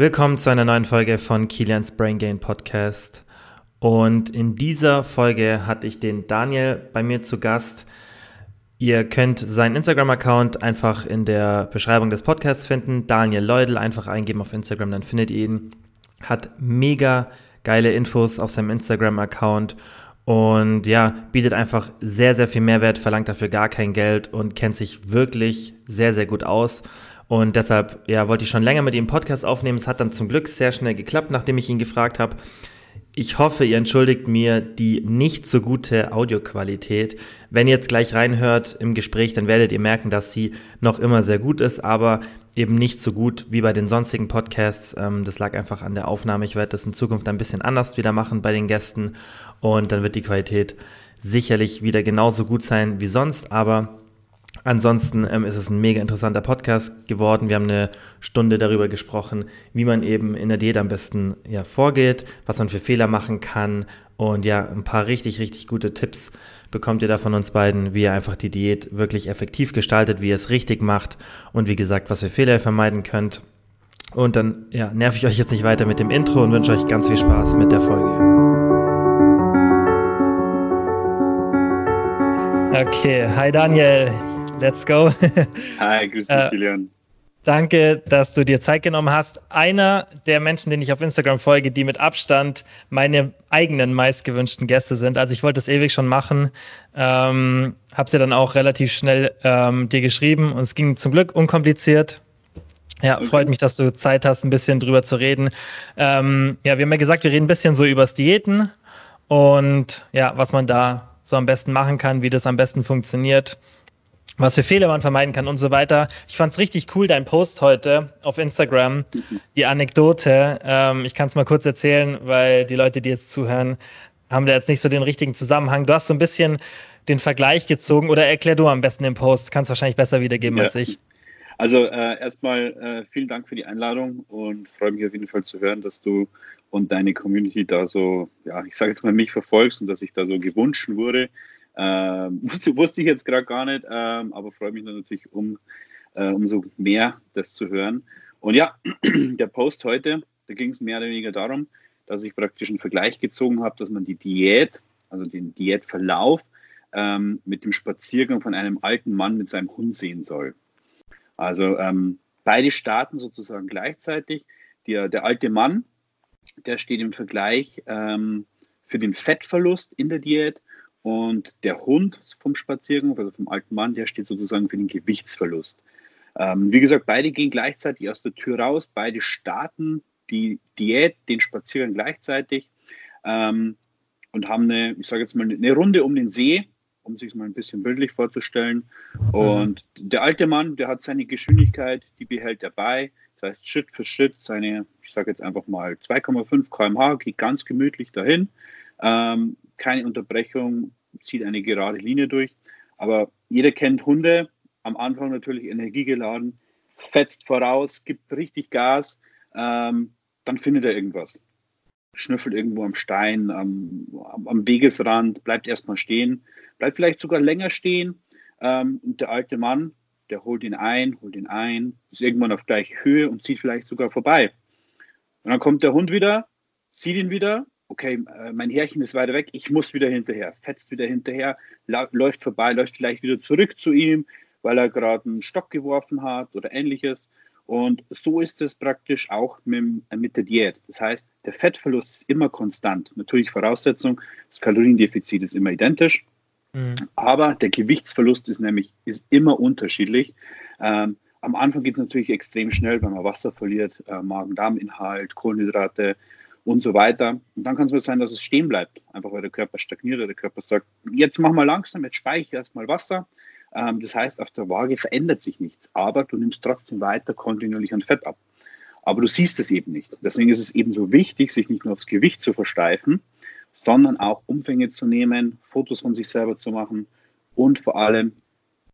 Willkommen zu einer neuen Folge von Kilians Brain Gain Podcast. Und in dieser Folge hatte ich den Daniel bei mir zu Gast. Ihr könnt seinen Instagram-Account einfach in der Beschreibung des Podcasts finden. Daniel Leudel einfach eingeben auf Instagram, dann findet ihr ihn. Hat mega geile Infos auf seinem Instagram-Account und ja, bietet einfach sehr, sehr viel Mehrwert, verlangt dafür gar kein Geld und kennt sich wirklich sehr, sehr gut aus. Und deshalb, ja, wollte ich schon länger mit ihm Podcast aufnehmen. Es hat dann zum Glück sehr schnell geklappt, nachdem ich ihn gefragt habe. Ich hoffe, ihr entschuldigt mir die nicht so gute Audioqualität. Wenn ihr jetzt gleich reinhört im Gespräch, dann werdet ihr merken, dass sie noch immer sehr gut ist, aber eben nicht so gut wie bei den sonstigen Podcasts. Ähm, das lag einfach an der Aufnahme. Ich werde das in Zukunft ein bisschen anders wieder machen bei den Gästen und dann wird die Qualität sicherlich wieder genauso gut sein wie sonst, aber Ansonsten ähm, ist es ein mega interessanter Podcast geworden. Wir haben eine Stunde darüber gesprochen, wie man eben in der Diät am besten ja, vorgeht, was man für Fehler machen kann und ja, ein paar richtig, richtig gute Tipps bekommt ihr da von uns beiden, wie ihr einfach die Diät wirklich effektiv gestaltet, wie ihr es richtig macht und wie gesagt, was für Fehler ihr vermeiden könnt. Und dann ja, nerv ich euch jetzt nicht weiter mit dem Intro und wünsche euch ganz viel Spaß mit der Folge. Okay, hi Daniel. Let's go. Hi, grüß dich, äh. Danke, dass du dir Zeit genommen hast. Einer der Menschen, den ich auf Instagram folge, die mit Abstand meine eigenen meistgewünschten Gäste sind. Also ich wollte das ewig schon machen, ähm, habe sie dann auch relativ schnell ähm, dir geschrieben und es ging zum Glück unkompliziert. Ja, okay. freut mich, dass du Zeit hast, ein bisschen drüber zu reden. Ähm, ja, wir haben ja gesagt, wir reden ein bisschen so übers Diäten und ja, was man da so am besten machen kann, wie das am besten funktioniert was für Fehler man vermeiden kann und so weiter. Ich fand es richtig cool, dein Post heute auf Instagram, die Anekdote. Ähm, ich kann es mal kurz erzählen, weil die Leute, die jetzt zuhören, haben da jetzt nicht so den richtigen Zusammenhang. Du hast so ein bisschen den Vergleich gezogen oder erklär du am besten den Post. Kannst wahrscheinlich besser wiedergeben ja. als ich. Also äh, erstmal äh, vielen Dank für die Einladung und freue mich auf jeden Fall zu hören, dass du und deine Community da so, ja, ich sage jetzt mal mich verfolgst und dass ich da so gewünscht wurde. Ähm, wusste ich jetzt gerade gar nicht, ähm, aber freue mich natürlich um, äh, umso mehr, das zu hören. Und ja, der Post heute, da ging es mehr oder weniger darum, dass ich praktisch einen Vergleich gezogen habe, dass man die Diät, also den Diätverlauf, ähm, mit dem Spaziergang von einem alten Mann mit seinem Hund sehen soll. Also ähm, beide starten sozusagen gleichzeitig. Der, der alte Mann, der steht im Vergleich ähm, für den Fettverlust in der Diät und der Hund vom Spaziergang, also vom alten Mann, der steht sozusagen für den Gewichtsverlust. Ähm, wie gesagt, beide gehen gleichzeitig aus der Tür raus, beide starten die Diät, den Spaziergang gleichzeitig ähm, und haben eine, ich sage jetzt mal, eine Runde um den See, um sich mal ein bisschen bildlich vorzustellen. Und mhm. der alte Mann, der hat seine Geschwindigkeit, die behält er bei. Das heißt, Schritt für Schritt seine, ich sage jetzt einfach mal 2,5 km/h, geht ganz gemütlich dahin. Ähm, keine Unterbrechung, zieht eine gerade Linie durch. Aber jeder kennt Hunde, am Anfang natürlich energiegeladen, fetzt voraus, gibt richtig Gas, ähm, dann findet er irgendwas. Schnüffelt irgendwo am Stein, am, am Wegesrand, bleibt erstmal stehen, bleibt vielleicht sogar länger stehen. Ähm, und der alte Mann, der holt ihn ein, holt ihn ein, ist irgendwann auf gleicher Höhe und zieht vielleicht sogar vorbei. Und dann kommt der Hund wieder, zieht ihn wieder okay, äh, mein Härchen ist weiter weg, ich muss wieder hinterher, fetzt wieder hinterher, läuft vorbei, läuft vielleicht wieder zurück zu ihm, weil er gerade einen Stock geworfen hat oder ähnliches. Und so ist es praktisch auch mit, mit der Diät. Das heißt, der Fettverlust ist immer konstant. Natürlich Voraussetzung, das Kaloriendefizit ist immer identisch, mhm. aber der Gewichtsverlust ist nämlich ist immer unterschiedlich. Ähm, am Anfang geht es natürlich extrem schnell, wenn man Wasser verliert, äh, Magen-Darm-Inhalt, Kohlenhydrate, und so weiter. Und dann kann es mal sein, dass es stehen bleibt, einfach weil der Körper stagniert oder der Körper sagt, jetzt mach mal langsam, jetzt speichere erstmal Wasser. Ähm, das heißt, auf der Waage verändert sich nichts, aber du nimmst trotzdem weiter kontinuierlich an Fett ab. Aber du siehst es eben nicht. Deswegen ist es eben so wichtig, sich nicht nur aufs Gewicht zu versteifen, sondern auch Umfänge zu nehmen, Fotos von sich selber zu machen und vor allem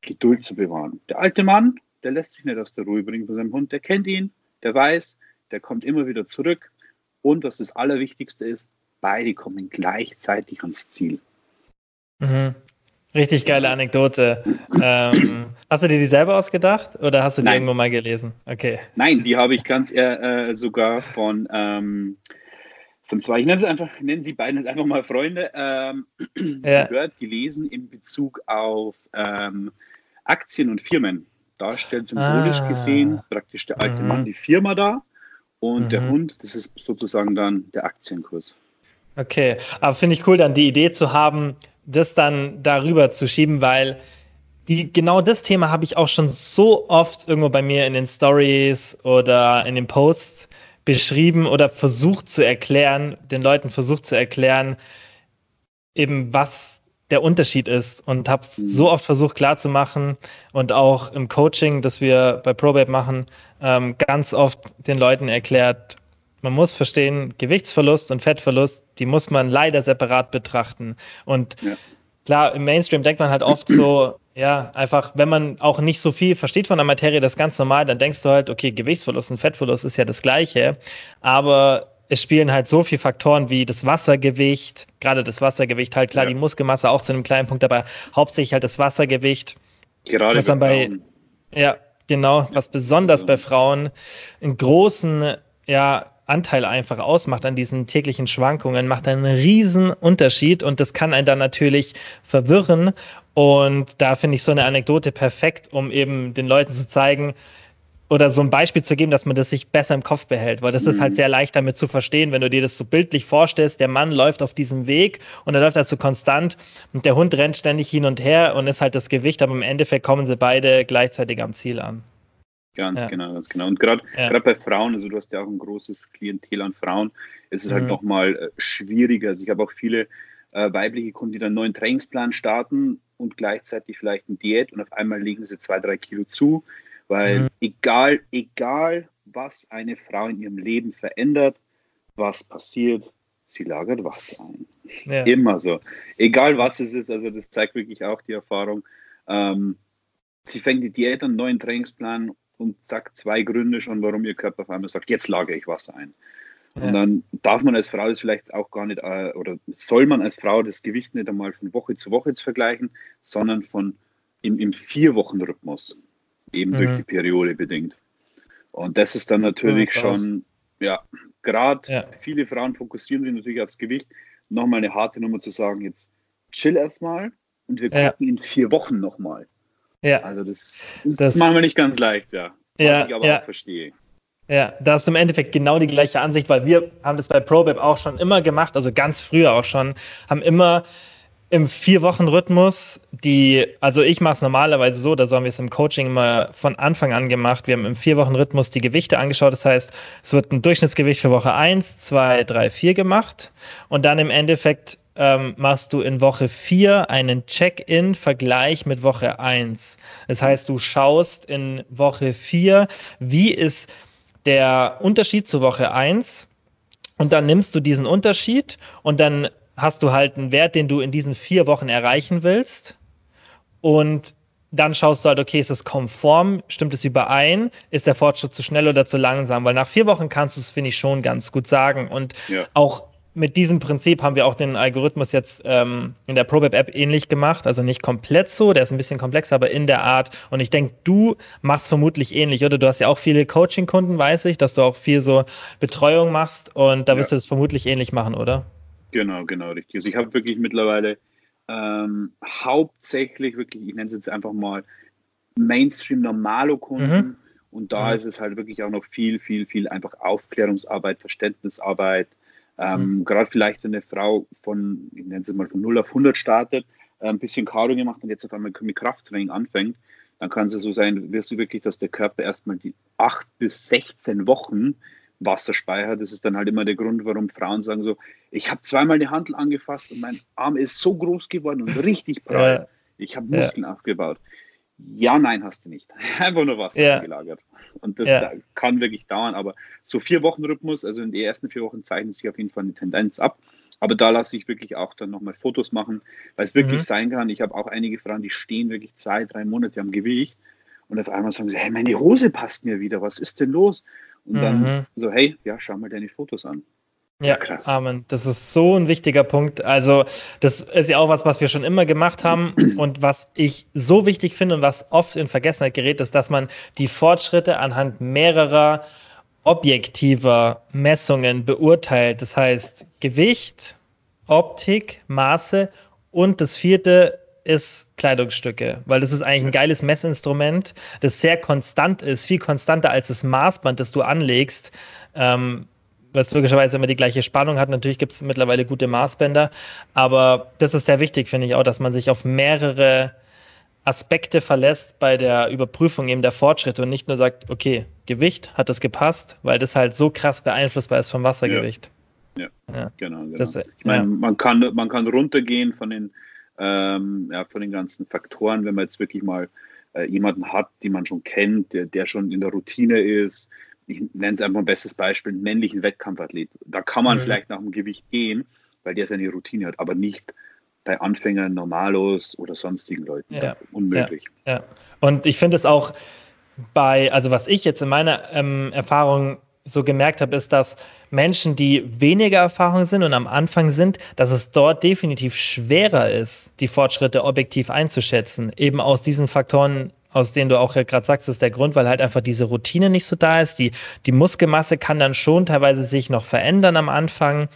Geduld zu bewahren. Der alte Mann, der lässt sich nicht aus der Ruhe bringen von seinem Hund, der kennt ihn, der weiß, der kommt immer wieder zurück, und was das Allerwichtigste ist, beide kommen gleichzeitig ans Ziel. Mhm. Richtig geile Anekdote. ähm, hast du dir die selber ausgedacht oder hast du die Nein. irgendwo mal gelesen? Okay. Nein, die habe ich ganz äh, sogar von, ähm, von zwei, ich nenne sie einfach, nennen sie beiden einfach mal Freunde, ähm, ja. gehört, gelesen in Bezug auf ähm, Aktien und Firmen. Da stellt symbolisch ah. gesehen praktisch der alte mhm. Mann die Firma da und mhm. der Hund, das ist sozusagen dann der Aktienkurs. Okay, aber finde ich cool, dann die Idee zu haben, das dann darüber zu schieben, weil die, genau das Thema habe ich auch schon so oft irgendwo bei mir in den Stories oder in den Posts beschrieben oder versucht zu erklären, den Leuten versucht zu erklären, eben was der Unterschied ist und habe mhm. so oft versucht klarzumachen und auch im Coaching, das wir bei ProBabe machen, ähm, ganz oft den Leuten erklärt, man muss verstehen, Gewichtsverlust und Fettverlust, die muss man leider separat betrachten. Und ja. klar, im Mainstream denkt man halt oft so, ja, einfach, wenn man auch nicht so viel versteht von der Materie, das ist ganz normal, dann denkst du halt, okay, Gewichtsverlust und Fettverlust ist ja das Gleiche. Aber es spielen halt so viele Faktoren wie das Wassergewicht, gerade das Wassergewicht, halt klar, ja. die Muskelmasse auch zu einem kleinen Punkt, aber hauptsächlich halt das Wassergewicht. Gerade was dann bei, Frauen. ja, genau, was besonders also. bei Frauen einen großen, ja, Anteil einfach ausmacht an diesen täglichen Schwankungen, macht einen riesen Unterschied und das kann einen dann natürlich verwirren. Und da finde ich so eine Anekdote perfekt, um eben den Leuten zu zeigen, oder so ein Beispiel zu geben, dass man das sich besser im Kopf behält, weil das mhm. ist halt mhm. sehr leicht damit zu verstehen, wenn du dir das so bildlich vorstellst, der Mann läuft auf diesem Weg und er läuft halt so konstant und der Hund rennt ständig hin und her und ist halt das Gewicht, aber im Endeffekt kommen sie beide gleichzeitig am Ziel an. Ganz ja. genau, ganz genau. Und gerade ja. bei Frauen, also du hast ja auch ein großes Klientel an Frauen, ist es halt mhm. halt nochmal äh, schwieriger. Also ich habe auch viele äh, weibliche Kunden, die dann einen neuen Trainingsplan starten und gleichzeitig vielleicht eine Diät und auf einmal legen sie zwei, drei Kilo zu, weil mhm. egal, egal was eine Frau in ihrem Leben verändert, was passiert, sie lagert Wasser ein. Ja. Immer so. Egal was es ist, also das zeigt wirklich auch die Erfahrung. Ähm, sie fängt die Diät an, einen neuen Trainingsplan und sagt zwei Gründe schon, warum ihr Körper auf einmal sagt, jetzt lagere ich Wasser ein. Ja. Und dann darf man als Frau das vielleicht auch gar nicht, äh, oder soll man als Frau das Gewicht nicht einmal von Woche zu Woche zu vergleichen, sondern von im, im Vier-Wochen-Rhythmus, eben mhm. durch die Periode bedingt. Und das ist dann natürlich ja, schon, ja, gerade ja. viele Frauen fokussieren sich natürlich aufs Gewicht. Nochmal eine harte Nummer zu sagen, jetzt chill erstmal und wir gucken in vier Wochen nochmal. Ja. Also das, das, das machen wir nicht ganz leicht, ja. Was ja, ich aber ja. auch verstehe. Ja, da du im Endeffekt genau die gleiche Ansicht, weil wir haben das bei ProBab auch schon immer gemacht, also ganz früher auch schon, haben immer im Vier-Wochen-Rhythmus die, also ich mache es normalerweise so, da so haben wir es im Coaching immer von Anfang an gemacht. Wir haben im Vier-Wochen-Rhythmus die Gewichte angeschaut. Das heißt, es wird ein Durchschnittsgewicht für Woche 1, 2, 3, 4 gemacht und dann im Endeffekt ähm, machst du in Woche 4 einen Check-in-Vergleich mit Woche 1. Das heißt, du schaust in Woche 4, wie ist der Unterschied zu Woche 1 und dann nimmst du diesen Unterschied und dann hast du halt einen Wert, den du in diesen vier Wochen erreichen willst und dann schaust du halt, okay, ist es konform, stimmt es überein, ist der Fortschritt zu schnell oder zu langsam, weil nach vier Wochen kannst du es, finde ich, schon ganz gut sagen und ja. auch mit diesem Prinzip haben wir auch den Algorithmus jetzt ähm, in der ProBab-App ähnlich gemacht. Also nicht komplett so, der ist ein bisschen komplexer, aber in der Art. Und ich denke, du machst vermutlich ähnlich, oder? Du hast ja auch viele Coaching-Kunden, weiß ich, dass du auch viel so Betreuung machst und da wirst ja. du das vermutlich ähnlich machen, oder? Genau, genau, richtig. Also ich habe wirklich mittlerweile ähm, hauptsächlich wirklich, ich nenne es jetzt einfach mal Mainstream-Normalo-Kunden. Mhm. Und da mhm. ist es halt wirklich auch noch viel, viel, viel einfach Aufklärungsarbeit, Verständnisarbeit, ähm, mhm. Gerade vielleicht, wenn eine Frau von, ich nenne es mal, von 0 auf 100 startet, äh, ein bisschen Karo gemacht und jetzt auf einmal mit Krafttraining anfängt, dann kann es so sein, wirst du wirklich, dass der Körper erstmal die 8 bis 16 Wochen Wasser speichert. Das ist dann halt immer der Grund, warum Frauen sagen so, ich habe zweimal die Handel angefasst und mein Arm ist so groß geworden und richtig prall. Ja. Ich habe Muskeln ja. aufgebaut. Ja, nein, hast du nicht. Einfach nur Wasser ja. gelagert. Und das ja. kann wirklich dauern. Aber so vier Wochen Rhythmus, also in den ersten vier Wochen zeichnet sich auf jeden Fall eine Tendenz ab. Aber da lasse ich wirklich auch dann nochmal Fotos machen, weil es wirklich mhm. sein kann. Ich habe auch einige Frauen, die stehen wirklich zwei, drei Monate am Gewicht und auf einmal sagen sie, hey, meine Hose passt mir wieder, was ist denn los? Und dann mhm. so, hey, ja, schau mal deine Fotos an. Ja, krass. Amen. Das ist so ein wichtiger Punkt. Also, das ist ja auch was, was wir schon immer gemacht haben und was ich so wichtig finde und was oft in Vergessenheit gerät, ist, dass man die Fortschritte anhand mehrerer objektiver Messungen beurteilt. Das heißt Gewicht, Optik, Maße und das vierte ist Kleidungsstücke, weil das ist eigentlich ein geiles Messinstrument, das sehr konstant ist, viel konstanter als das Maßband, das du anlegst. Ähm, was logischerweise immer die gleiche Spannung hat. Natürlich gibt es mittlerweile gute Maßbänder, aber das ist sehr wichtig, finde ich auch, dass man sich auf mehrere Aspekte verlässt bei der Überprüfung eben der Fortschritte und nicht nur sagt, okay, Gewicht, hat das gepasst, weil das halt so krass beeinflussbar ist vom Wassergewicht. Ja, ja, ja. genau. genau. Das, ich meine, ja. man, kann, man kann runtergehen von den, ähm, ja, von den ganzen Faktoren, wenn man jetzt wirklich mal äh, jemanden hat, den man schon kennt, der, der schon in der Routine ist, ich nenne es einfach ein bestes Beispiel, einen männlichen Wettkampfathlet. Da kann man mhm. vielleicht nach dem Gewicht gehen, weil der seine Routine hat, aber nicht bei Anfängern, Normalos oder sonstigen Leuten. Ja. Unmöglich. Ja, ja. Und ich finde es auch bei, also was ich jetzt in meiner ähm, Erfahrung so gemerkt habe, ist, dass Menschen, die weniger Erfahrung sind und am Anfang sind, dass es dort definitiv schwerer ist, die Fortschritte objektiv einzuschätzen. Eben aus diesen Faktoren aus denen du auch gerade sagst, ist der Grund, weil halt einfach diese Routine nicht so da ist. Die, die Muskelmasse kann dann schon teilweise sich noch verändern am Anfang.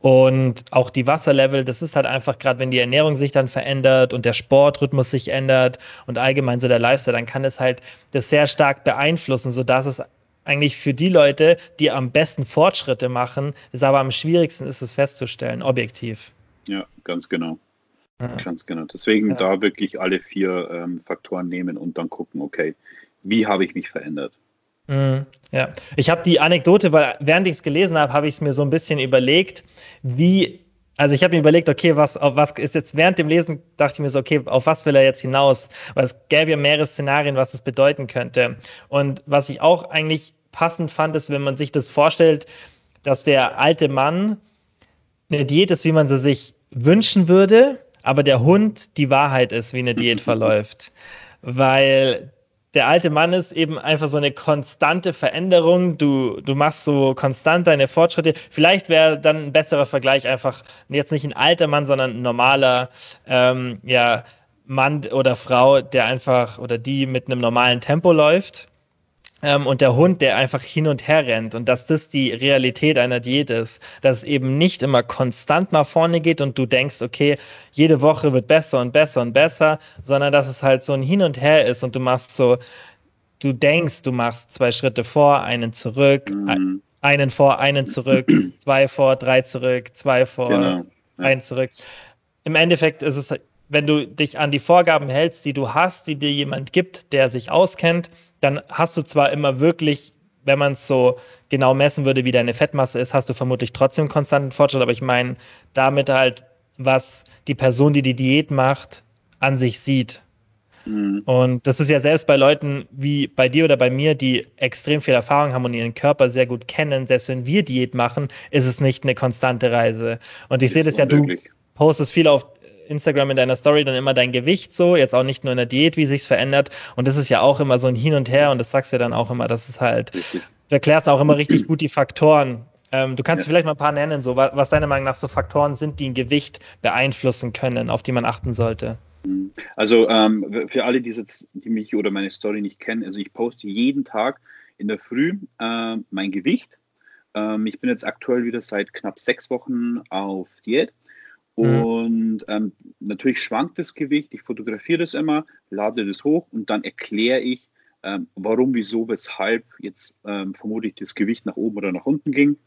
Und auch die Wasserlevel, das ist halt einfach gerade, wenn die Ernährung sich dann verändert und der Sportrhythmus sich ändert und allgemein so der Lifestyle, dann kann es halt das sehr stark beeinflussen, sodass es eigentlich für die Leute, die am besten Fortschritte machen, ist aber am schwierigsten ist es festzustellen, objektiv. Ja, ganz genau. Ja. Ganz genau. Deswegen ja. da wirklich alle vier ähm, Faktoren nehmen und dann gucken, okay, wie habe ich mich verändert? Mhm, ja, ich habe die Anekdote, weil während ich es gelesen habe, habe ich es mir so ein bisschen überlegt, wie, also ich habe mir überlegt, okay, was, was ist jetzt während dem Lesen, dachte ich mir so, okay, auf was will er jetzt hinaus? Weil es gäbe ja mehrere Szenarien, was es bedeuten könnte. Und was ich auch eigentlich passend fand, ist, wenn man sich das vorstellt, dass der alte Mann eine Diät ist, wie man sie sich wünschen würde, aber der Hund die Wahrheit ist, wie eine Diät verläuft. Weil der alte Mann ist eben einfach so eine konstante Veränderung. Du, du machst so konstant deine Fortschritte. Vielleicht wäre dann ein besserer Vergleich einfach jetzt nicht ein alter Mann, sondern ein normaler ähm, ja, Mann oder Frau, der einfach oder die mit einem normalen Tempo läuft ähm, und der Hund, der einfach hin und her rennt und dass das die Realität einer Diät ist, dass es eben nicht immer konstant nach vorne geht und du denkst, okay, jede Woche wird besser und besser und besser, sondern dass es halt so ein Hin und Her ist und du machst so, du denkst, du machst zwei Schritte vor, einen zurück, mhm. einen vor, einen zurück, zwei vor, drei zurück, zwei vor, genau. ja. einen zurück. Im Endeffekt ist es wenn du dich an die Vorgaben hältst, die du hast, die dir jemand gibt, der sich auskennt, dann hast du zwar immer wirklich, wenn man es so genau messen würde, wie deine Fettmasse ist, hast du vermutlich trotzdem konstanten Fortschritt, aber ich meine damit halt, was die Person, die die Diät macht, an sich sieht. Mhm. Und das ist ja selbst bei Leuten wie bei dir oder bei mir, die extrem viel Erfahrung haben und ihren Körper sehr gut kennen, selbst wenn wir Diät machen, ist es nicht eine konstante Reise. Und ich sehe das ja, du postest viel auf Instagram in deiner Story dann immer dein Gewicht so, jetzt auch nicht nur in der Diät, wie sich's verändert. Und das ist ja auch immer so ein Hin und Her und das sagst du ja dann auch immer, das ist halt, du erklärst auch immer richtig gut die Faktoren. Ähm, du kannst ja. vielleicht mal ein paar nennen, so was, was deiner Meinung nach so Faktoren sind, die ein Gewicht beeinflussen können, auf die man achten sollte. Mhm. Also ähm, für alle, die, jetzt, die mich oder meine Story nicht kennen, also ich poste jeden Tag in der Früh äh, mein Gewicht. Ähm, ich bin jetzt aktuell wieder seit knapp sechs Wochen auf Diät. Und ähm, natürlich schwankt das Gewicht. Ich fotografiere das immer, lade das hoch und dann erkläre ich, ähm, warum, wieso, weshalb jetzt ähm, vermutlich das Gewicht nach oben oder nach unten ging.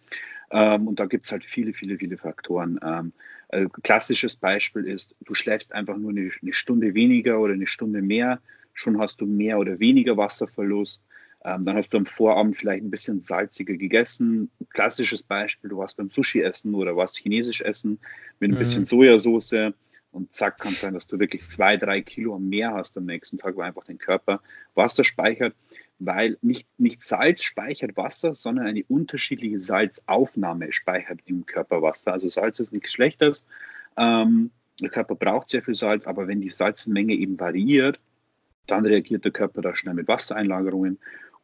Ähm, und da gibt es halt viele, viele, viele Faktoren. Ähm, äh, klassisches Beispiel ist, du schläfst einfach nur eine, eine Stunde weniger oder eine Stunde mehr, schon hast du mehr oder weniger Wasserverlust. Ähm, dann hast du am Vorabend vielleicht ein bisschen salziger gegessen. Klassisches Beispiel, du warst beim Sushi essen oder warst chinesisch essen mit ein mhm. bisschen Sojasauce und zack, kann es sein, dass du wirklich zwei, drei Kilo mehr hast am nächsten Tag, weil einfach dein Körper Wasser speichert, weil nicht, nicht Salz speichert Wasser, sondern eine unterschiedliche Salzaufnahme speichert im Körper Wasser. Also Salz ist nichts Schlechtes. Ähm, der Körper braucht sehr viel Salz, aber wenn die Salzmenge eben variiert, dann reagiert der Körper da schnell mit Wassereinlagerungen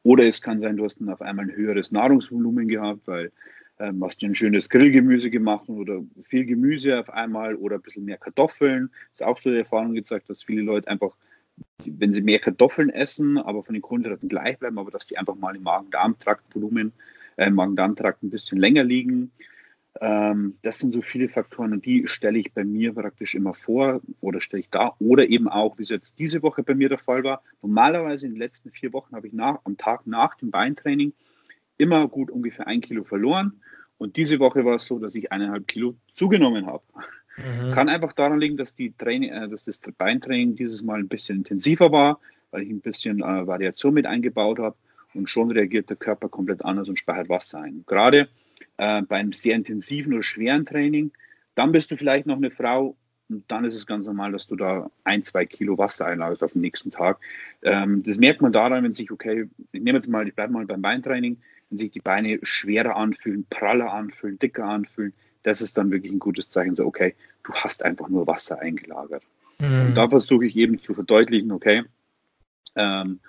oder es kann sein, du hast dann auf einmal ein höheres Nahrungsvolumen gehabt, weil ähm, hast dir ein schönes Grillgemüse gemacht oder viel Gemüse auf einmal oder ein bisschen mehr Kartoffeln. Das ist auch so die Erfahrung gezeigt, dass viele Leute einfach, wenn sie mehr Kartoffeln essen, aber von den Kohlenhydraten gleich bleiben, aber dass die einfach mal im Magen-Darm-Trakt-Volumen, äh, Magen-Darm-Trakt ein bisschen länger liegen. Ähm, das sind so viele Faktoren und die stelle ich bei mir praktisch immer vor oder stelle ich da oder eben auch, wie es jetzt diese Woche bei mir der Fall war. Normalerweise in den letzten vier Wochen habe ich nach, am Tag nach dem Beintraining immer gut ungefähr ein Kilo verloren. Und diese Woche war es so, dass ich eineinhalb Kilo zugenommen habe. Mhm. Kann einfach daran liegen, dass, die Training, äh, dass das Beintraining dieses Mal ein bisschen intensiver war, weil ich ein bisschen äh, Variation mit eingebaut habe und schon reagiert der Körper komplett anders und speichert Wasser ein. Gerade äh, beim sehr intensiven oder schweren Training, dann bist du vielleicht noch eine Frau und dann ist es ganz normal, dass du da ein, zwei Kilo Wasser einlagerst auf den nächsten Tag. Ähm, das merkt man daran, wenn sich, okay, ich nehme jetzt mal, ich bleibe mal beim Beintraining, wenn sich die Beine schwerer anfühlen, praller anfühlen, dicker anfühlen, das ist dann wirklich ein gutes Zeichen, so, okay, du hast einfach nur Wasser eingelagert. Mhm. Und da versuche ich eben zu verdeutlichen, okay, ähm,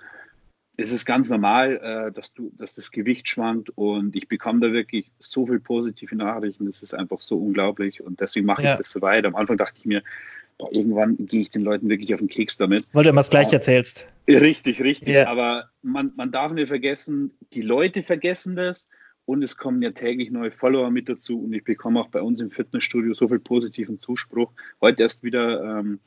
es ist ganz normal, äh, dass, du, dass das Gewicht schwankt und ich bekomme da wirklich so viele positive Nachrichten, das ist einfach so unglaublich und deswegen mache ja. ich das so weiter. Am Anfang dachte ich mir, boah, irgendwann gehe ich den Leuten wirklich auf den Keks damit. Weil du immer das Gleiche erzählst. Richtig, richtig. Ja. Aber man, man darf nicht vergessen, die Leute vergessen das und es kommen ja täglich neue Follower mit dazu und ich bekomme auch bei uns im Fitnessstudio so viel positiven Zuspruch. Heute erst wieder ähm,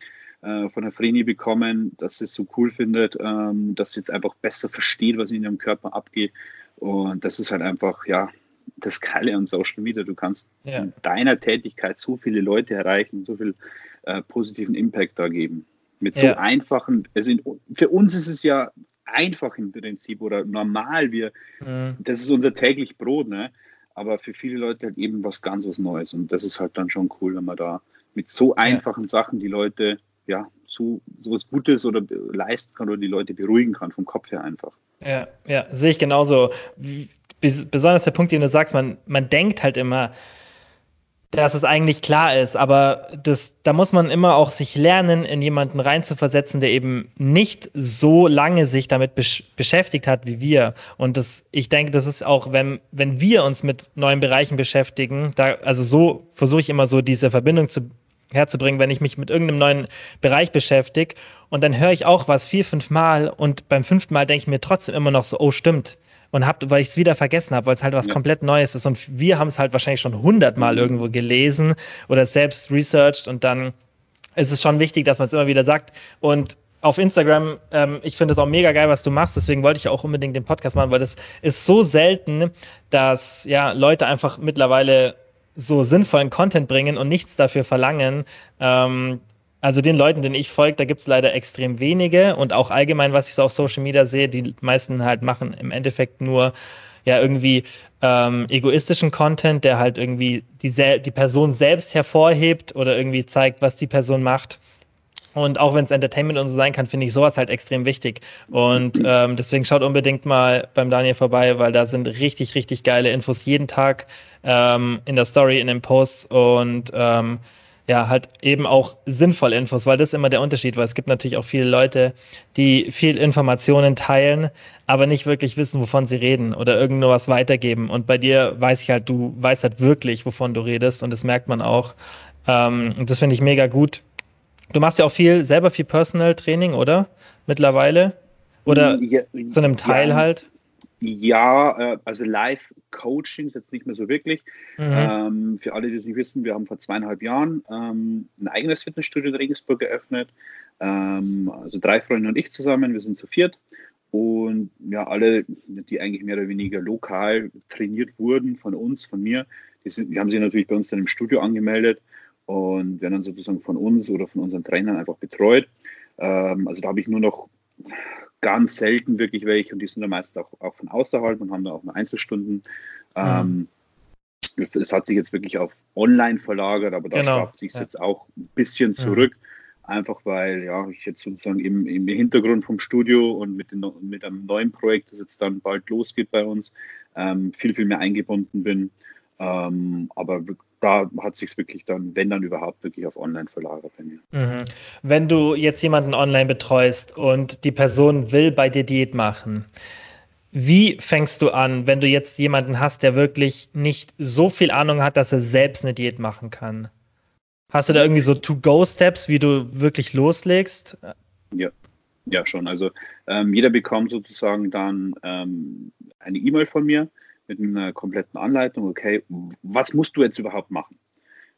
äh, von der Vreni bekommen, dass sie es so cool findet, ähm, dass sie jetzt einfach besser versteht, was in ihrem Körper abgeht. Und das ist halt einfach, ja, das Geile an Social Media. Du kannst ja. in deiner Tätigkeit so viele Leute erreichen, so viel äh, positiven Impact da geben. Mit so ja. einfachen, also in, für uns ist es ja einfach im Prinzip oder normal. Wir, mhm. Das ist unser täglich Brot, ne? Aber für viele Leute halt eben was ganz was Neues. Und das ist halt dann schon cool, wenn man da mit so einfachen ja. Sachen die Leute ja, so, so was Gutes oder leisten kann oder die Leute beruhigen kann, vom Kopf her einfach. Ja, ja, sehe ich genauso. Besonders der Punkt, den du sagst, man, man denkt halt immer, dass es eigentlich klar ist, aber das, da muss man immer auch sich lernen, in jemanden reinzuversetzen, der eben nicht so lange sich damit besch beschäftigt hat wie wir. Und das, ich denke, das ist auch, wenn, wenn wir uns mit neuen Bereichen beschäftigen, da, also so versuche ich immer so diese Verbindung zu herzubringen, wenn ich mich mit irgendeinem neuen Bereich beschäftige. Und dann höre ich auch was vier, fünf Mal und beim fünften Mal denke ich mir trotzdem immer noch so, oh stimmt. Und hab, weil ich es wieder vergessen habe, weil es halt was ja. komplett Neues ist. Und wir haben es halt wahrscheinlich schon hundertmal mhm. irgendwo gelesen oder selbst researched und dann ist es schon wichtig, dass man es immer wieder sagt. Und auf Instagram, ähm, ich finde es auch mega geil, was du machst, deswegen wollte ich auch unbedingt den Podcast machen, weil das ist so selten, dass ja Leute einfach mittlerweile so sinnvollen Content bringen und nichts dafür verlangen. Ähm, also den Leuten, denen ich folge, da gibt es leider extrem wenige und auch allgemein, was ich so auf Social Media sehe, die meisten halt machen im Endeffekt nur ja irgendwie ähm, egoistischen Content, der halt irgendwie die, die Person selbst hervorhebt oder irgendwie zeigt, was die Person macht. Und auch wenn es Entertainment und so sein kann, finde ich sowas halt extrem wichtig. Und ähm, deswegen schaut unbedingt mal beim Daniel vorbei, weil da sind richtig, richtig geile Infos jeden Tag ähm, in der Story, in den Posts und ähm, ja, halt eben auch sinnvolle Infos, weil das ist immer der Unterschied, weil es gibt natürlich auch viele Leute, die viel Informationen teilen, aber nicht wirklich wissen, wovon sie reden oder irgendwas weitergeben. Und bei dir weiß ich halt, du weißt halt wirklich, wovon du redest und das merkt man auch. Ähm, und das finde ich mega gut. Du machst ja auch viel, selber viel Personal Training, oder? Mittlerweile? Oder ja, zu einem Teil ja. halt? Ja, äh, also Live-Coaching ist jetzt nicht mehr so wirklich. Mhm. Ähm, für alle, die es nicht wissen, wir haben vor zweieinhalb Jahren ähm, ein eigenes Fitnessstudio in Regensburg geöffnet. Ähm, also drei Freunde und ich zusammen, wir sind zu viert. Und ja, alle, die eigentlich mehr oder weniger lokal trainiert wurden von uns, von mir, die, sind, die haben sich natürlich bei uns dann im Studio angemeldet und werden dann sozusagen von uns oder von unseren Trainern einfach betreut. also da habe ich nur noch ganz selten wirklich welche und die sind dann meist auch, auch von außerhalb und haben da auch nur Einzelstunden. Mhm. Ähm, es hat sich jetzt wirklich auf online verlagert, aber da genau. schraubt sich ja. jetzt auch ein bisschen zurück. Mhm. Einfach weil ja, ich jetzt sozusagen im, im Hintergrund vom Studio und mit, den, mit einem neuen Projekt, das jetzt dann bald losgeht bei uns, ähm, viel, viel mehr eingebunden bin. Ähm, aber da hat sich wirklich dann, wenn dann überhaupt, wirklich auf online verlagert bei mir. Mhm. Wenn du jetzt jemanden online betreust und die Person will bei dir Diät machen, Wie fängst du an, wenn du jetzt jemanden hast, der wirklich nicht so viel Ahnung hat, dass er selbst eine Diät machen kann? Hast du da irgendwie so To-Go-Steps, wie du wirklich loslegst? Ja, ja schon. Also ähm, jeder bekommt sozusagen dann ähm, eine E-Mail von mir mit einer kompletten Anleitung. Okay, was musst du jetzt überhaupt machen?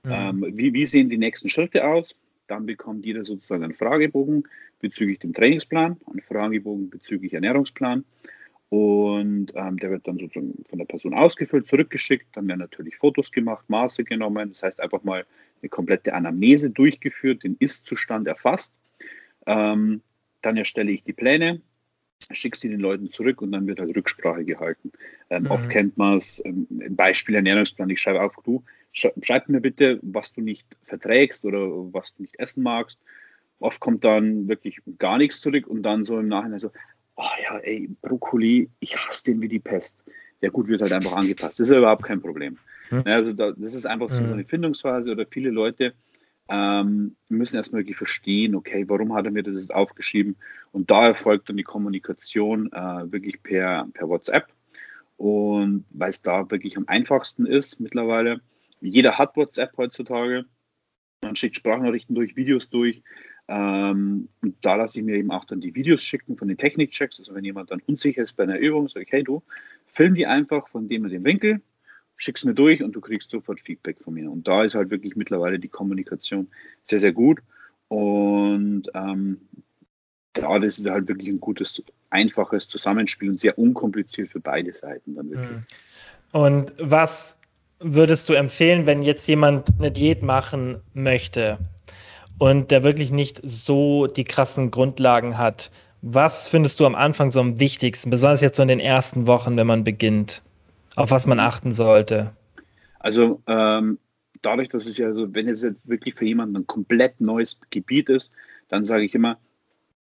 Mhm. Ähm, wie, wie sehen die nächsten Schritte aus? Dann bekommt jeder sozusagen einen Fragebogen bezüglich dem Trainingsplan, einen Fragebogen bezüglich Ernährungsplan. Und ähm, der wird dann sozusagen von der Person ausgefüllt, zurückgeschickt. Dann werden natürlich Fotos gemacht, Maße genommen. Das heißt, einfach mal eine komplette Anamnese durchgeführt, den Ist-Zustand erfasst. Ähm, dann erstelle ich die Pläne, schicke sie den Leuten zurück und dann wird halt Rücksprache gehalten. Ähm, mhm. Oft kennt man es, ähm, Beispiel Ernährungsplan, ich schreibe auf, du schreib mir bitte, was du nicht verträgst oder was du nicht essen magst. Oft kommt dann wirklich gar nichts zurück und dann so im Nachhinein so, oh ja, ey, Brokkoli, ich hasse den wie die Pest. Der gut wird halt einfach angepasst. Das ist ja überhaupt kein Problem. Hm. Also da, das ist einfach so, hm. so eine Findungsphase oder viele Leute ähm, müssen erstmal wirklich verstehen, okay, warum hat er mir das jetzt aufgeschrieben? Und da erfolgt dann die Kommunikation äh, wirklich per, per WhatsApp. Und weil es da wirklich am einfachsten ist mittlerweile. Jeder hat WhatsApp heutzutage. Man schickt Sprachnachrichten durch, Videos durch. Ähm, und da lasse ich mir eben auch dann die Videos schicken von den Technikchecks. Also wenn jemand dann unsicher ist bei einer Übung, sage ich, hey du, film die einfach von dem und dem Winkel, schick's mir durch und du kriegst sofort Feedback von mir. Und da ist halt wirklich mittlerweile die Kommunikation sehr, sehr gut. Und ähm, da das ist halt wirklich ein gutes, einfaches Zusammenspiel und sehr unkompliziert für beide Seiten dann wirklich. Hm. Und was würdest du empfehlen, wenn jetzt jemand eine Diät machen möchte? und der wirklich nicht so die krassen Grundlagen hat. Was findest du am Anfang so am wichtigsten, besonders jetzt so in den ersten Wochen, wenn man beginnt, auf was man achten sollte? Also ähm, dadurch, dass es ja so, wenn es jetzt wirklich für jemanden ein komplett neues Gebiet ist, dann sage ich immer,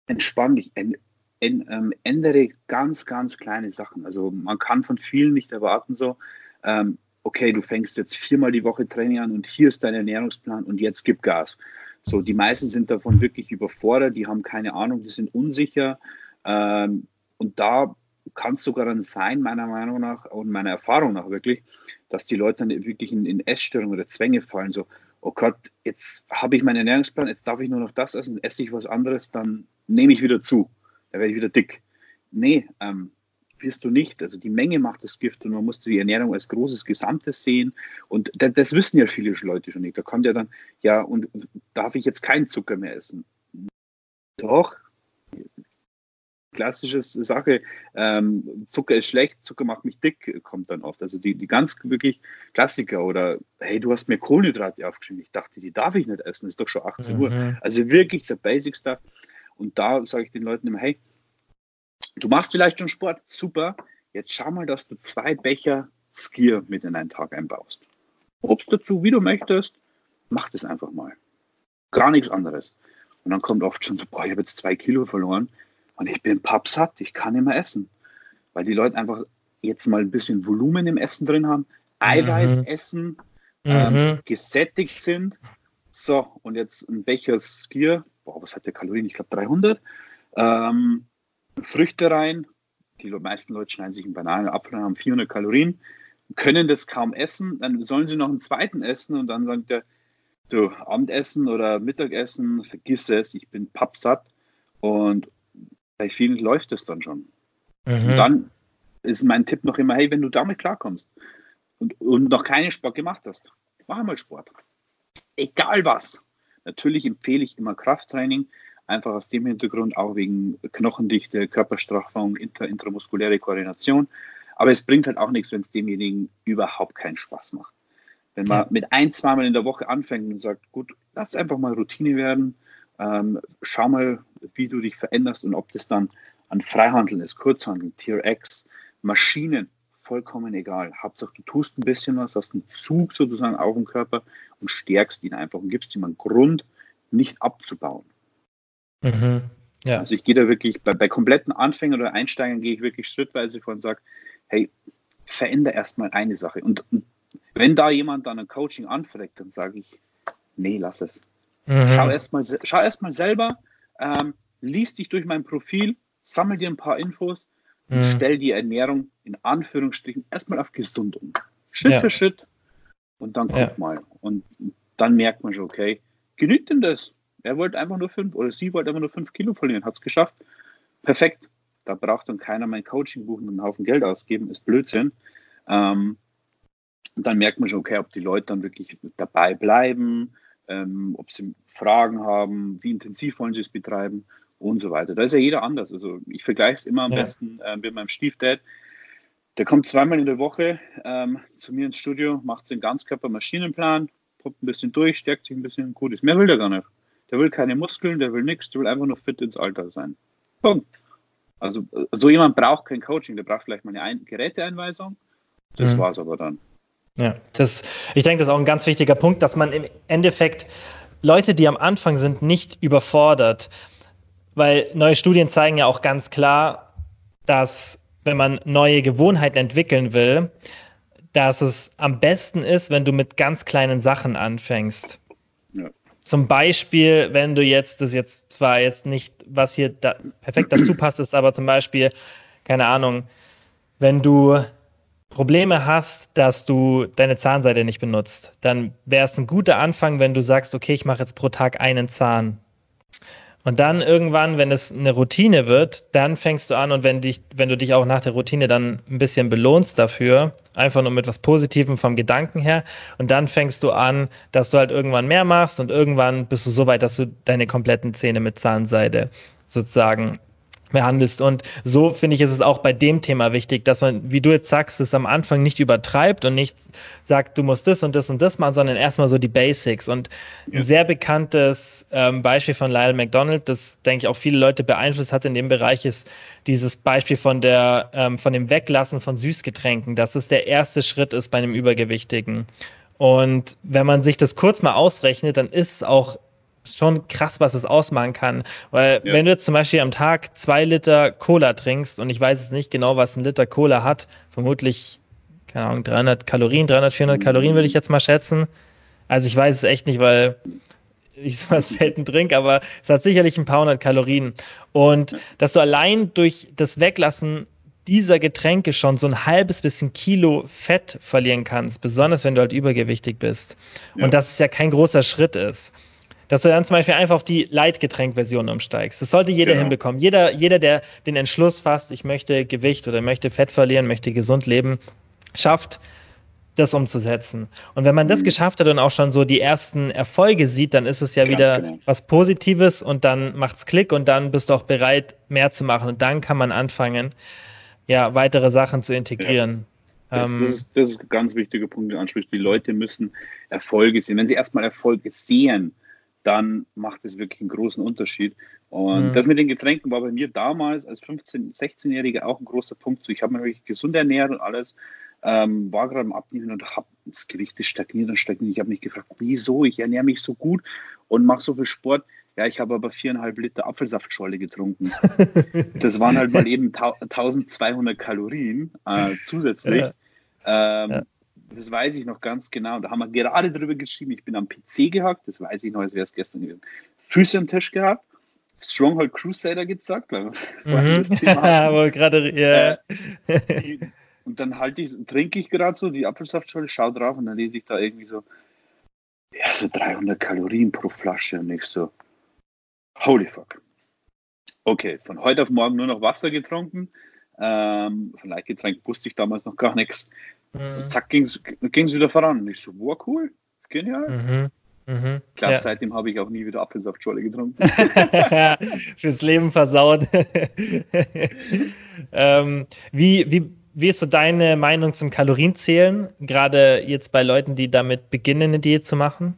entspann dich, ähm, ändere ganz, ganz kleine Sachen. Also man kann von vielen nicht erwarten, so, ähm, okay, du fängst jetzt viermal die Woche Training an und hier ist dein Ernährungsplan und jetzt gib Gas. So, die meisten sind davon wirklich überfordert, die haben keine Ahnung, die sind unsicher. Ähm, und da kann es sogar dann sein, meiner Meinung nach und meiner Erfahrung nach wirklich, dass die Leute dann wirklich in, in Essstörungen oder Zwänge fallen. So, oh Gott, jetzt habe ich meinen Ernährungsplan, jetzt darf ich nur noch das essen, esse ich was anderes, dann nehme ich wieder zu, dann werde ich wieder dick. Nee, ähm, wirst du nicht. Also die Menge macht das Gift und man muss die Ernährung als großes Gesamtes sehen. Und das, das wissen ja viele Leute schon nicht. Da kommt ja dann, ja, und darf ich jetzt keinen Zucker mehr essen? Doch. Klassische Sache, ähm, Zucker ist schlecht, Zucker macht mich dick, kommt dann oft. Also die, die ganz wirklich Klassiker oder hey, du hast mir Kohlenhydrate aufgeschrieben. Ich dachte, die darf ich nicht essen, ist doch schon 18 mhm. Uhr. Also wirklich der Basic Stuff. Und da sage ich den Leuten immer, hey, Du machst vielleicht schon Sport, super. Jetzt schau mal, dass du zwei Becher Skier mit in einen Tag einbaust. Obst dazu, wie du möchtest, mach das einfach mal. Gar nichts anderes. Und dann kommt oft schon so, boah, ich habe jetzt zwei Kilo verloren und ich bin pappsatt, ich kann nicht mehr essen. Weil die Leute einfach jetzt mal ein bisschen Volumen im Essen drin haben, Eiweiß mhm. essen, ähm, mhm. gesättigt sind. So, und jetzt ein Becher Skier, boah, was hat der Kalorien? Ich glaube 300. Ähm, Früchte rein. Die meisten Leute schneiden sich einen Bananen Apfel haben 400 Kalorien, können das kaum essen. Dann sollen sie noch einen zweiten essen und dann sagt er, du, Abendessen oder Mittagessen, vergiss es, ich bin pappsatt. Und bei vielen läuft es dann schon. Mhm. Und dann ist mein Tipp noch immer, hey, wenn du damit klarkommst und, und noch keinen Sport gemacht hast, mach einmal Sport. Egal was. Natürlich empfehle ich immer Krafttraining, Einfach aus dem Hintergrund, auch wegen Knochendichte, Körperstraffung, inter, intramuskuläre Koordination. Aber es bringt halt auch nichts, wenn es demjenigen überhaupt keinen Spaß macht. Wenn man mit ein, zweimal in der Woche anfängt und sagt, gut, lass einfach mal Routine werden, ähm, schau mal, wie du dich veränderst und ob das dann an Freihandeln ist, Kurzhandeln, Tier X, Maschinen, vollkommen egal. Hauptsache, du tust ein bisschen was, hast einen Zug sozusagen auf dem Körper und stärkst ihn einfach und gibst ihm einen Grund, nicht abzubauen. Mhm. Ja. Also ich gehe da wirklich, bei, bei kompletten Anfängern oder Einsteigern gehe ich wirklich schrittweise vor und sage, hey, verändere erstmal eine Sache. Und, wenn da jemand dann ein Coaching anfragt, dann sage ich, nee, lass es. Mhm. Schau erstmal schau erst selber, ähm, lies dich durch mein Profil, sammel dir ein paar Infos und mhm. stell die Ernährung in Anführungsstrichen erstmal auf gesund um. Schritt ja. für Schritt und dann guck ja. mal. Und dann merkt man schon, okay, genügt denn das? Er wollte einfach nur fünf oder sie wollte einfach nur fünf Kilo verlieren, hat es geschafft. Perfekt. Da braucht dann keiner mein Coaching buchen und einen Haufen Geld ausgeben, ist Blödsinn. Ähm, und dann merkt man schon, okay, ob die Leute dann wirklich dabei bleiben, ähm, ob sie Fragen haben, wie intensiv wollen sie es betreiben und so weiter. Da ist ja jeder anders. Also ich vergleiche es immer am ja. besten äh, mit meinem Stiefdad. Der kommt zweimal in der Woche ähm, zu mir ins Studio, macht den Ganzkörper-Maschinenplan, pumpt ein bisschen durch, stärkt sich ein bisschen, gut ist. Mehr will der gar nicht. Der will keine Muskeln, der will nichts, der will einfach nur fit ins Alter sein. Punkt. Also so jemand braucht kein Coaching, der braucht vielleicht mal eine Geräteeinweisung. Das mhm. es aber dann. Ja, das, ich denke, das ist auch ein ganz wichtiger Punkt, dass man im Endeffekt Leute, die am Anfang sind, nicht überfordert. Weil neue Studien zeigen ja auch ganz klar, dass wenn man neue Gewohnheiten entwickeln will, dass es am besten ist, wenn du mit ganz kleinen Sachen anfängst. Ja. Zum Beispiel, wenn du jetzt, das jetzt zwar jetzt nicht, was hier da perfekt dazu passt, ist aber zum Beispiel, keine Ahnung, wenn du Probleme hast, dass du deine Zahnseide nicht benutzt, dann wäre es ein guter Anfang, wenn du sagst, okay, ich mache jetzt pro Tag einen Zahn. Und dann irgendwann, wenn es eine Routine wird, dann fängst du an und wenn, dich, wenn du dich auch nach der Routine dann ein bisschen belohnst dafür, einfach nur mit was Positivem vom Gedanken her, und dann fängst du an, dass du halt irgendwann mehr machst und irgendwann bist du so weit, dass du deine kompletten Zähne mit Zahnseide sozusagen behandelst. Und so finde ich, ist es auch bei dem Thema wichtig, dass man, wie du jetzt sagst, es am Anfang nicht übertreibt und nicht sagt, du musst das und das und das machen, sondern erstmal so die Basics. Und ja. ein sehr bekanntes ähm, Beispiel von Lyle McDonald, das denke ich auch viele Leute beeinflusst hat in dem Bereich, ist dieses Beispiel von der, ähm, von dem Weglassen von Süßgetränken, dass es der erste Schritt ist bei einem Übergewichtigen. Und wenn man sich das kurz mal ausrechnet, dann ist es auch schon krass, was es ausmachen kann. Weil ja. wenn du jetzt zum Beispiel am Tag zwei Liter Cola trinkst und ich weiß jetzt nicht genau, was ein Liter Cola hat, vermutlich, keine Ahnung, 300 Kalorien, 300, 400 mhm. Kalorien würde ich jetzt mal schätzen. Also ich weiß es echt nicht, weil ich sowas selten trinke, aber es hat sicherlich ein paar hundert Kalorien. Und dass du allein durch das Weglassen dieser Getränke schon so ein halbes bisschen Kilo Fett verlieren kannst, besonders wenn du halt übergewichtig bist. Ja. Und dass es ja kein großer Schritt ist dass du dann zum Beispiel einfach auf die Light-Getränk-Version umsteigst. Das sollte jeder genau. hinbekommen. Jeder, jeder, der den Entschluss fasst, ich möchte Gewicht oder möchte Fett verlieren, möchte gesund leben, schafft, das umzusetzen. Und wenn man das mhm. geschafft hat und auch schon so die ersten Erfolge sieht, dann ist es ja Ganz wieder genau. was Positives und dann macht es Klick und dann bist du auch bereit, mehr zu machen. Und dann kann man anfangen, ja, weitere Sachen zu integrieren. Ja. Das, ähm, das, ist, das ist ein ganz wichtiger Punkt, den ansprichst. Die Leute müssen Erfolge sehen. Wenn sie erstmal Erfolge sehen, dann macht es wirklich einen großen Unterschied. Und mhm. das mit den Getränken war bei mir damals als 15-, 16-Jähriger auch ein großer Punkt. Ich habe mich wirklich gesund ernährt und alles. Ähm, war gerade am Abnehmen und habe das Gewicht ist stagniert und stagniert. Ich habe mich gefragt, wieso? Ich ernähre mich so gut und mache so viel Sport. Ja, ich habe aber viereinhalb Liter Apfelsaftscholle getrunken. das waren halt mal eben 1200 Kalorien äh, zusätzlich. Ja. Ähm, ja. Das weiß ich noch ganz genau. Da haben wir gerade drüber geschrieben. Ich bin am PC gehackt. Das weiß ich noch, als wäre es gestern gewesen. Füße am Tisch gehabt. Stronghold Crusader gesagt. Mhm. gerade, ja. Äh, und dann halte ich, trinke ich gerade so die Apfelsaftschale, schaue drauf und dann lese ich da irgendwie so, ja, so 300 Kalorien pro Flasche. Und ich so, holy fuck. Okay, von heute auf morgen nur noch Wasser getrunken. Ähm, von Leitgetränk wusste ich damals noch gar nichts. Mhm. Zack, ging es wieder voran. Und ich so, wow, cool, genial. Mhm. Mhm. Ich glaube, ja. seitdem habe ich auch nie wieder Apfelsaftschorle getrunken. Fürs Leben versaut. ähm, wie, wie, wie ist so deine Meinung zum Kalorienzählen? Gerade jetzt bei Leuten, die damit beginnen, eine Diät zu machen?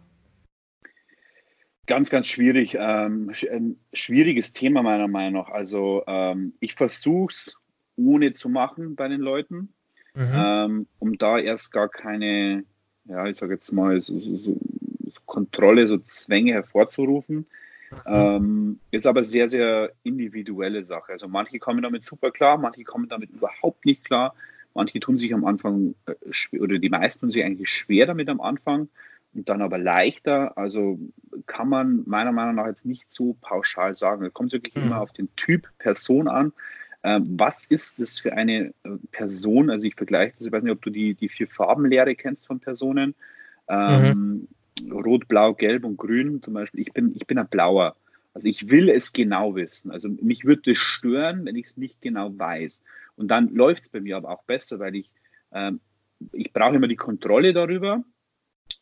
Ganz, ganz schwierig. Ähm, ein schwieriges Thema meiner Meinung nach. Also ähm, ich versuche es ohne zu machen bei den Leuten mhm. ähm, um da erst gar keine, ja, ich sage jetzt mal, so, so, so, Kontrolle, so Zwänge hervorzurufen. Mhm. Ähm, ist aber sehr, sehr individuelle Sache. Also manche kommen damit super klar, manche kommen damit überhaupt nicht klar. Manche tun sich am Anfang, äh, oder die meisten tun sich eigentlich schwer damit am Anfang und dann aber leichter. Also kann man meiner Meinung nach jetzt nicht so pauschal sagen. Es kommt wirklich mhm. immer auf den Typ Person an. Ähm, was ist das für eine äh, Person? Also ich vergleiche das, ich weiß nicht, ob du die, die vier Farbenlehre kennst von Personen. Ähm, mhm. Rot, Blau, Gelb und Grün zum Beispiel. Ich bin, ich bin ein Blauer. Also ich will es genau wissen. Also mich würde es stören, wenn ich es nicht genau weiß. Und dann läuft es bei mir aber auch besser, weil ich, ähm, ich brauche immer die Kontrolle darüber,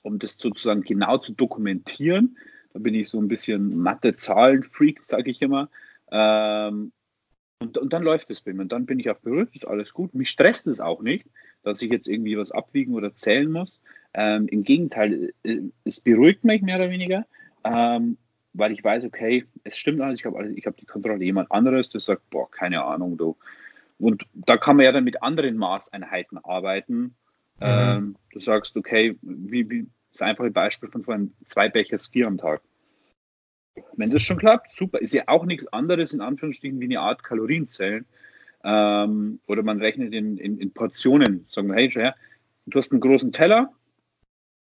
um das sozusagen genau zu dokumentieren. Da bin ich so ein bisschen Mathe-Zahlen-Freak, sage ich immer. Ähm, und, und, dann läuft es bei mir. Und dann bin ich auch beruhigt, ist alles gut. Mich stresst es auch nicht, dass ich jetzt irgendwie was abwiegen oder zählen muss. Ähm, Im Gegenteil, äh, es beruhigt mich mehr oder weniger. Ähm, weil ich weiß, okay, es stimmt alles, ich habe ich hab die Kontrolle. Jemand anderes, der sagt, boah, keine Ahnung, du. Und da kann man ja dann mit anderen Maßeinheiten arbeiten. Mhm. Ähm, du sagst, okay, wie, wie das einfache Beispiel von vorhin, zwei Becher Ski am Tag. Wenn das schon klappt, super. Ist ja auch nichts anderes in Anführungsstrichen wie eine Art Kalorienzellen. Ähm, oder man rechnet in, in, in Portionen. Sagen wir, hey, schau her, du hast einen großen Teller,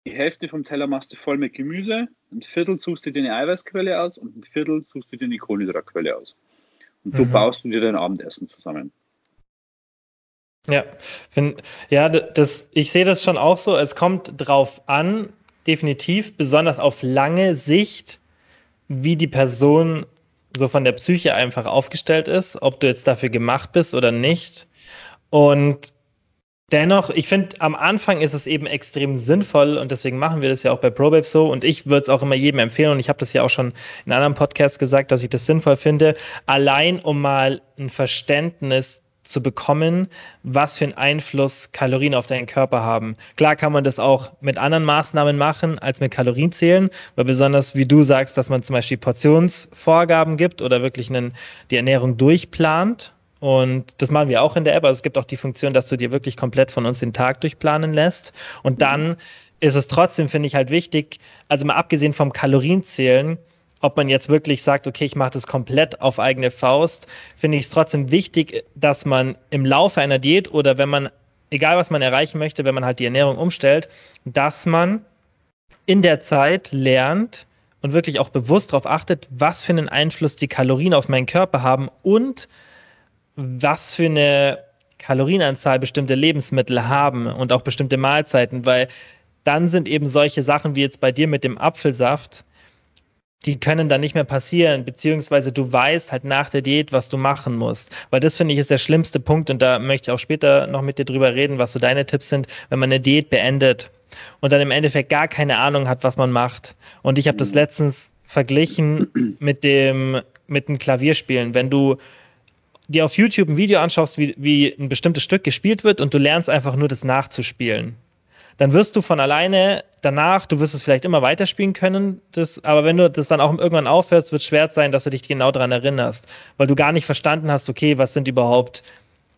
die Hälfte vom Teller machst du voll mit Gemüse, ein Viertel suchst du dir eine Eiweißquelle aus und ein Viertel suchst du dir eine Kohlenhydratquelle aus. Und so mhm. baust du dir dein Abendessen zusammen. Ja, wenn, ja, das, ich sehe das schon auch so. Es kommt drauf an, definitiv, besonders auf lange Sicht, wie die Person so von der Psyche einfach aufgestellt ist, ob du jetzt dafür gemacht bist oder nicht. Und Dennoch, ich finde, am Anfang ist es eben extrem sinnvoll und deswegen machen wir das ja auch bei ProBabe so und ich würde es auch immer jedem empfehlen und ich habe das ja auch schon in anderen Podcasts gesagt, dass ich das sinnvoll finde, allein um mal ein Verständnis zu bekommen, was für einen Einfluss Kalorien auf deinen Körper haben. Klar kann man das auch mit anderen Maßnahmen machen, als mit Kalorien zählen, weil besonders wie du sagst, dass man zum Beispiel Portionsvorgaben gibt oder wirklich einen, die Ernährung durchplant und das machen wir auch in der App. Also es gibt auch die Funktion, dass du dir wirklich komplett von uns den Tag durchplanen lässt. Und mhm. dann ist es trotzdem, finde ich, halt wichtig, also mal abgesehen vom Kalorienzählen, ob man jetzt wirklich sagt, okay, ich mache das komplett auf eigene Faust, finde ich es trotzdem wichtig, dass man im Laufe einer Diät oder wenn man, egal was man erreichen möchte, wenn man halt die Ernährung umstellt, dass man in der Zeit lernt und wirklich auch bewusst darauf achtet, was für einen Einfluss die Kalorien auf meinen Körper haben und was für eine Kalorienanzahl bestimmte Lebensmittel haben und auch bestimmte Mahlzeiten, weil dann sind eben solche Sachen wie jetzt bei dir mit dem Apfelsaft, die können dann nicht mehr passieren, beziehungsweise du weißt halt nach der Diät, was du machen musst. Weil das finde ich ist der schlimmste Punkt und da möchte ich auch später noch mit dir drüber reden, was so deine Tipps sind, wenn man eine Diät beendet und dann im Endeffekt gar keine Ahnung hat, was man macht. Und ich habe das letztens verglichen mit dem mit dem Klavierspielen. Wenn du dir auf YouTube ein Video anschaust, wie, wie ein bestimmtes Stück gespielt wird und du lernst einfach nur das nachzuspielen, dann wirst du von alleine danach, du wirst es vielleicht immer weiterspielen können, das, aber wenn du das dann auch irgendwann aufhörst, wird es schwer sein, dass du dich genau daran erinnerst, weil du gar nicht verstanden hast, okay, was sind überhaupt,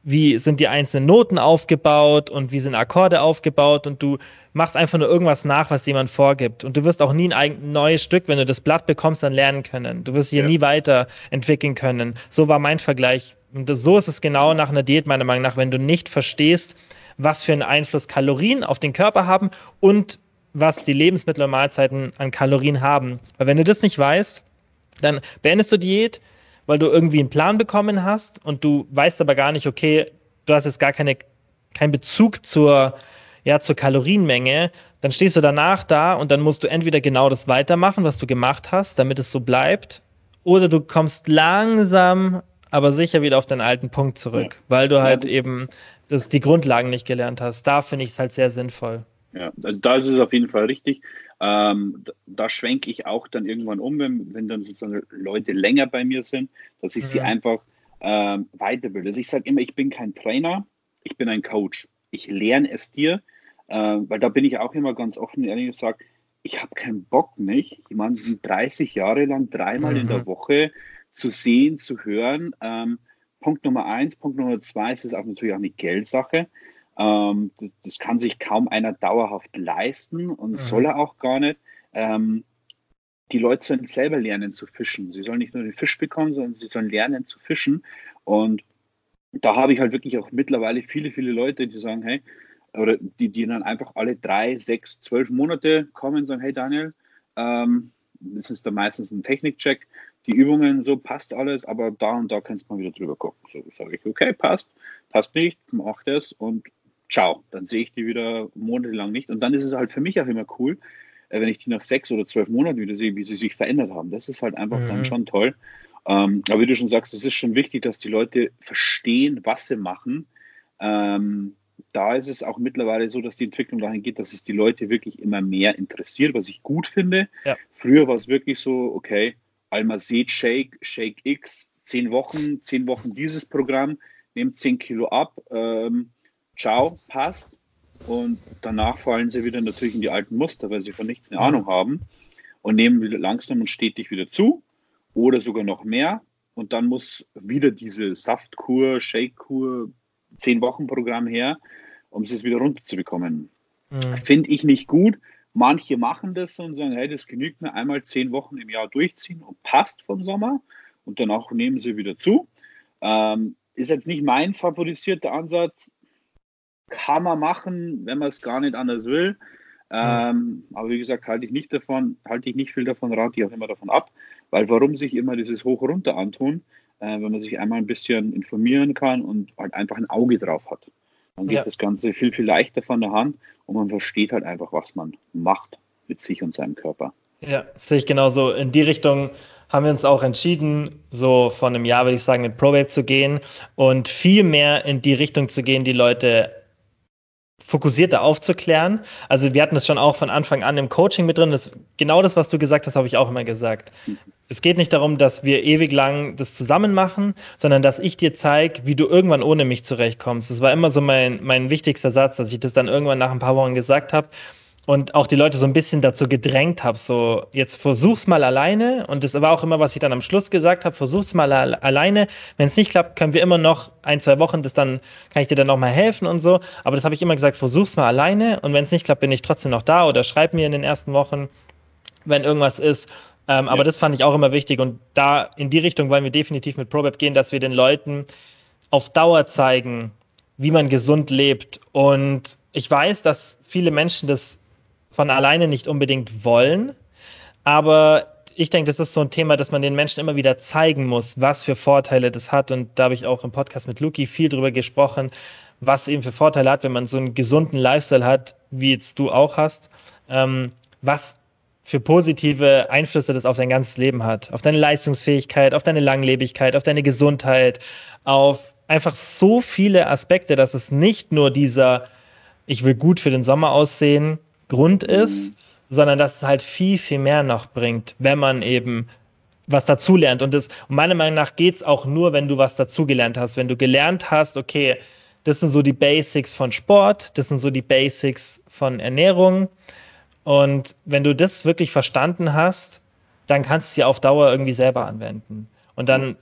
wie sind die einzelnen Noten aufgebaut und wie sind Akkorde aufgebaut und du machst einfach nur irgendwas nach, was jemand vorgibt. Und du wirst auch nie ein neues Stück, wenn du das Blatt bekommst, dann lernen können. Du wirst hier ja. nie weiterentwickeln können. So war mein Vergleich und das, so ist es genau nach einer Diät, meiner Meinung nach, wenn du nicht verstehst, was für einen Einfluss Kalorien auf den Körper haben und was die Lebensmittel und Mahlzeiten an Kalorien haben. Weil wenn du das nicht weißt, dann beendest du Diät, weil du irgendwie einen Plan bekommen hast und du weißt aber gar nicht, okay, du hast jetzt gar keine, keinen Bezug zur, ja, zur Kalorienmenge, dann stehst du danach da und dann musst du entweder genau das weitermachen, was du gemacht hast, damit es so bleibt, oder du kommst langsam aber sicher wieder auf den alten Punkt zurück, ja. weil du halt ja. eben das, die Grundlagen nicht gelernt hast. Da finde ich es halt sehr sinnvoll. Ja, also da ist es auf jeden Fall richtig. Ähm, da, da schwenke ich auch dann irgendwann um, wenn, wenn dann sozusagen Leute länger bei mir sind, dass ich mhm. sie einfach ähm, weiterbilde. Also ich sage immer, ich bin kein Trainer, ich bin ein Coach. Ich lerne es dir, äh, weil da bin ich auch immer ganz offen ehrlich gesagt, ich habe keinen Bock nicht, jemanden 30 Jahre lang dreimal mhm. in der mhm. Woche zu sehen, zu hören. Ähm, Punkt Nummer eins. Punkt Nummer zwei ist es auch natürlich auch eine Geldsache. Ähm, das, das, kann sich kaum einer dauerhaft leisten und mhm. soll er auch gar nicht. Ähm, die Leute sollen selber lernen zu fischen. Sie sollen nicht nur den Fisch bekommen, sondern sie sollen lernen zu fischen. Und da habe ich halt wirklich auch mittlerweile viele, viele Leute, die sagen, hey, oder die, die dann einfach alle drei, sechs, zwölf Monate kommen und sagen, hey Daniel, ähm, das ist dann meistens ein Technikcheck, die Übungen, so passt alles, aber da und da kannst du mal wieder drüber gucken. So sage ich, okay, passt, passt nicht, mach das und ciao. Dann sehe ich die wieder monatelang nicht. Und dann ist es halt für mich auch immer cool, äh, wenn ich die nach sechs oder zwölf Monaten wieder sehe, wie sie sich verändert haben. Das ist halt einfach mhm. dann schon toll. Ähm, aber wie du schon sagst, es ist schon wichtig, dass die Leute verstehen, was sie machen. Ähm, da ist es auch mittlerweile so, dass die Entwicklung dahin geht, dass es die Leute wirklich immer mehr interessiert, was ich gut finde. Ja. Früher war es wirklich so, okay, Almazet Shake, Shake X, zehn Wochen, zehn Wochen dieses Programm, nehmt zehn Kilo ab, ähm, ciao, passt. Und danach fallen sie wieder natürlich in die alten Muster, weil sie von nichts eine Ahnung haben und nehmen wieder langsam und stetig wieder zu oder sogar noch mehr. Und dann muss wieder diese Saftkur, Shakekur, zehn Wochen Programm her, um es wieder runterzubekommen. Mhm. Finde ich nicht gut. Manche machen das und sagen, hey, das genügt mir einmal zehn Wochen im Jahr durchziehen und passt vom Sommer und danach nehmen sie wieder zu. Ähm, ist jetzt nicht mein favorisierter Ansatz. Kann man machen, wenn man es gar nicht anders will. Ähm, aber wie gesagt, halte ich nicht davon, halte ich nicht viel davon, rate ich auch immer davon ab, weil warum sich immer dieses Hoch-Runter antun, äh, wenn man sich einmal ein bisschen informieren kann und halt einfach ein Auge drauf hat. Dann geht ja. das Ganze viel, viel leichter von der Hand und man versteht halt einfach, was man macht mit sich und seinem Körper. Ja, sehe ich genauso. In die Richtung haben wir uns auch entschieden, so vor einem Jahr, würde ich sagen, mit ProWave zu gehen und viel mehr in die Richtung zu gehen, die Leute fokussierter aufzuklären. Also wir hatten es schon auch von Anfang an im Coaching mit drin. Das, genau das, was du gesagt hast, habe ich auch immer gesagt. Es geht nicht darum, dass wir ewig lang das zusammen machen, sondern dass ich dir zeige, wie du irgendwann ohne mich zurechtkommst. Das war immer so mein, mein wichtigster Satz, dass ich das dann irgendwann nach ein paar Wochen gesagt habe und auch die Leute so ein bisschen dazu gedrängt habe, so jetzt versuch's mal alleine und das war auch immer, was ich dann am Schluss gesagt habe, versuch's mal alleine. Wenn es nicht klappt, können wir immer noch ein, zwei Wochen, das dann kann ich dir dann nochmal helfen und so. Aber das habe ich immer gesagt, versuch's mal alleine und wenn es nicht klappt, bin ich trotzdem noch da oder schreib mir in den ersten Wochen, wenn irgendwas ist. Ähm, ja. Aber das fand ich auch immer wichtig und da in die Richtung wollen wir definitiv mit ProBab gehen, dass wir den Leuten auf Dauer zeigen, wie man gesund lebt. Und ich weiß, dass viele Menschen das von alleine nicht unbedingt wollen. Aber ich denke, das ist so ein Thema, dass man den Menschen immer wieder zeigen muss, was für Vorteile das hat. Und da habe ich auch im Podcast mit Luki viel drüber gesprochen, was eben für Vorteile hat, wenn man so einen gesunden Lifestyle hat, wie jetzt du auch hast. Ähm, was für positive Einflüsse das auf dein ganzes Leben hat. Auf deine Leistungsfähigkeit, auf deine Langlebigkeit, auf deine Gesundheit, auf einfach so viele Aspekte, dass es nicht nur dieser, ich will gut für den Sommer aussehen, Grund ist, mhm. sondern dass es halt viel, viel mehr noch bringt, wenn man eben was dazulernt. Und, das, meiner Meinung nach geht es auch nur, wenn du was dazugelernt hast. Wenn du gelernt hast, okay, das sind so die Basics von Sport, das sind so die Basics von Ernährung. Und wenn du das wirklich verstanden hast, dann kannst du sie auf Dauer irgendwie selber anwenden. Und dann,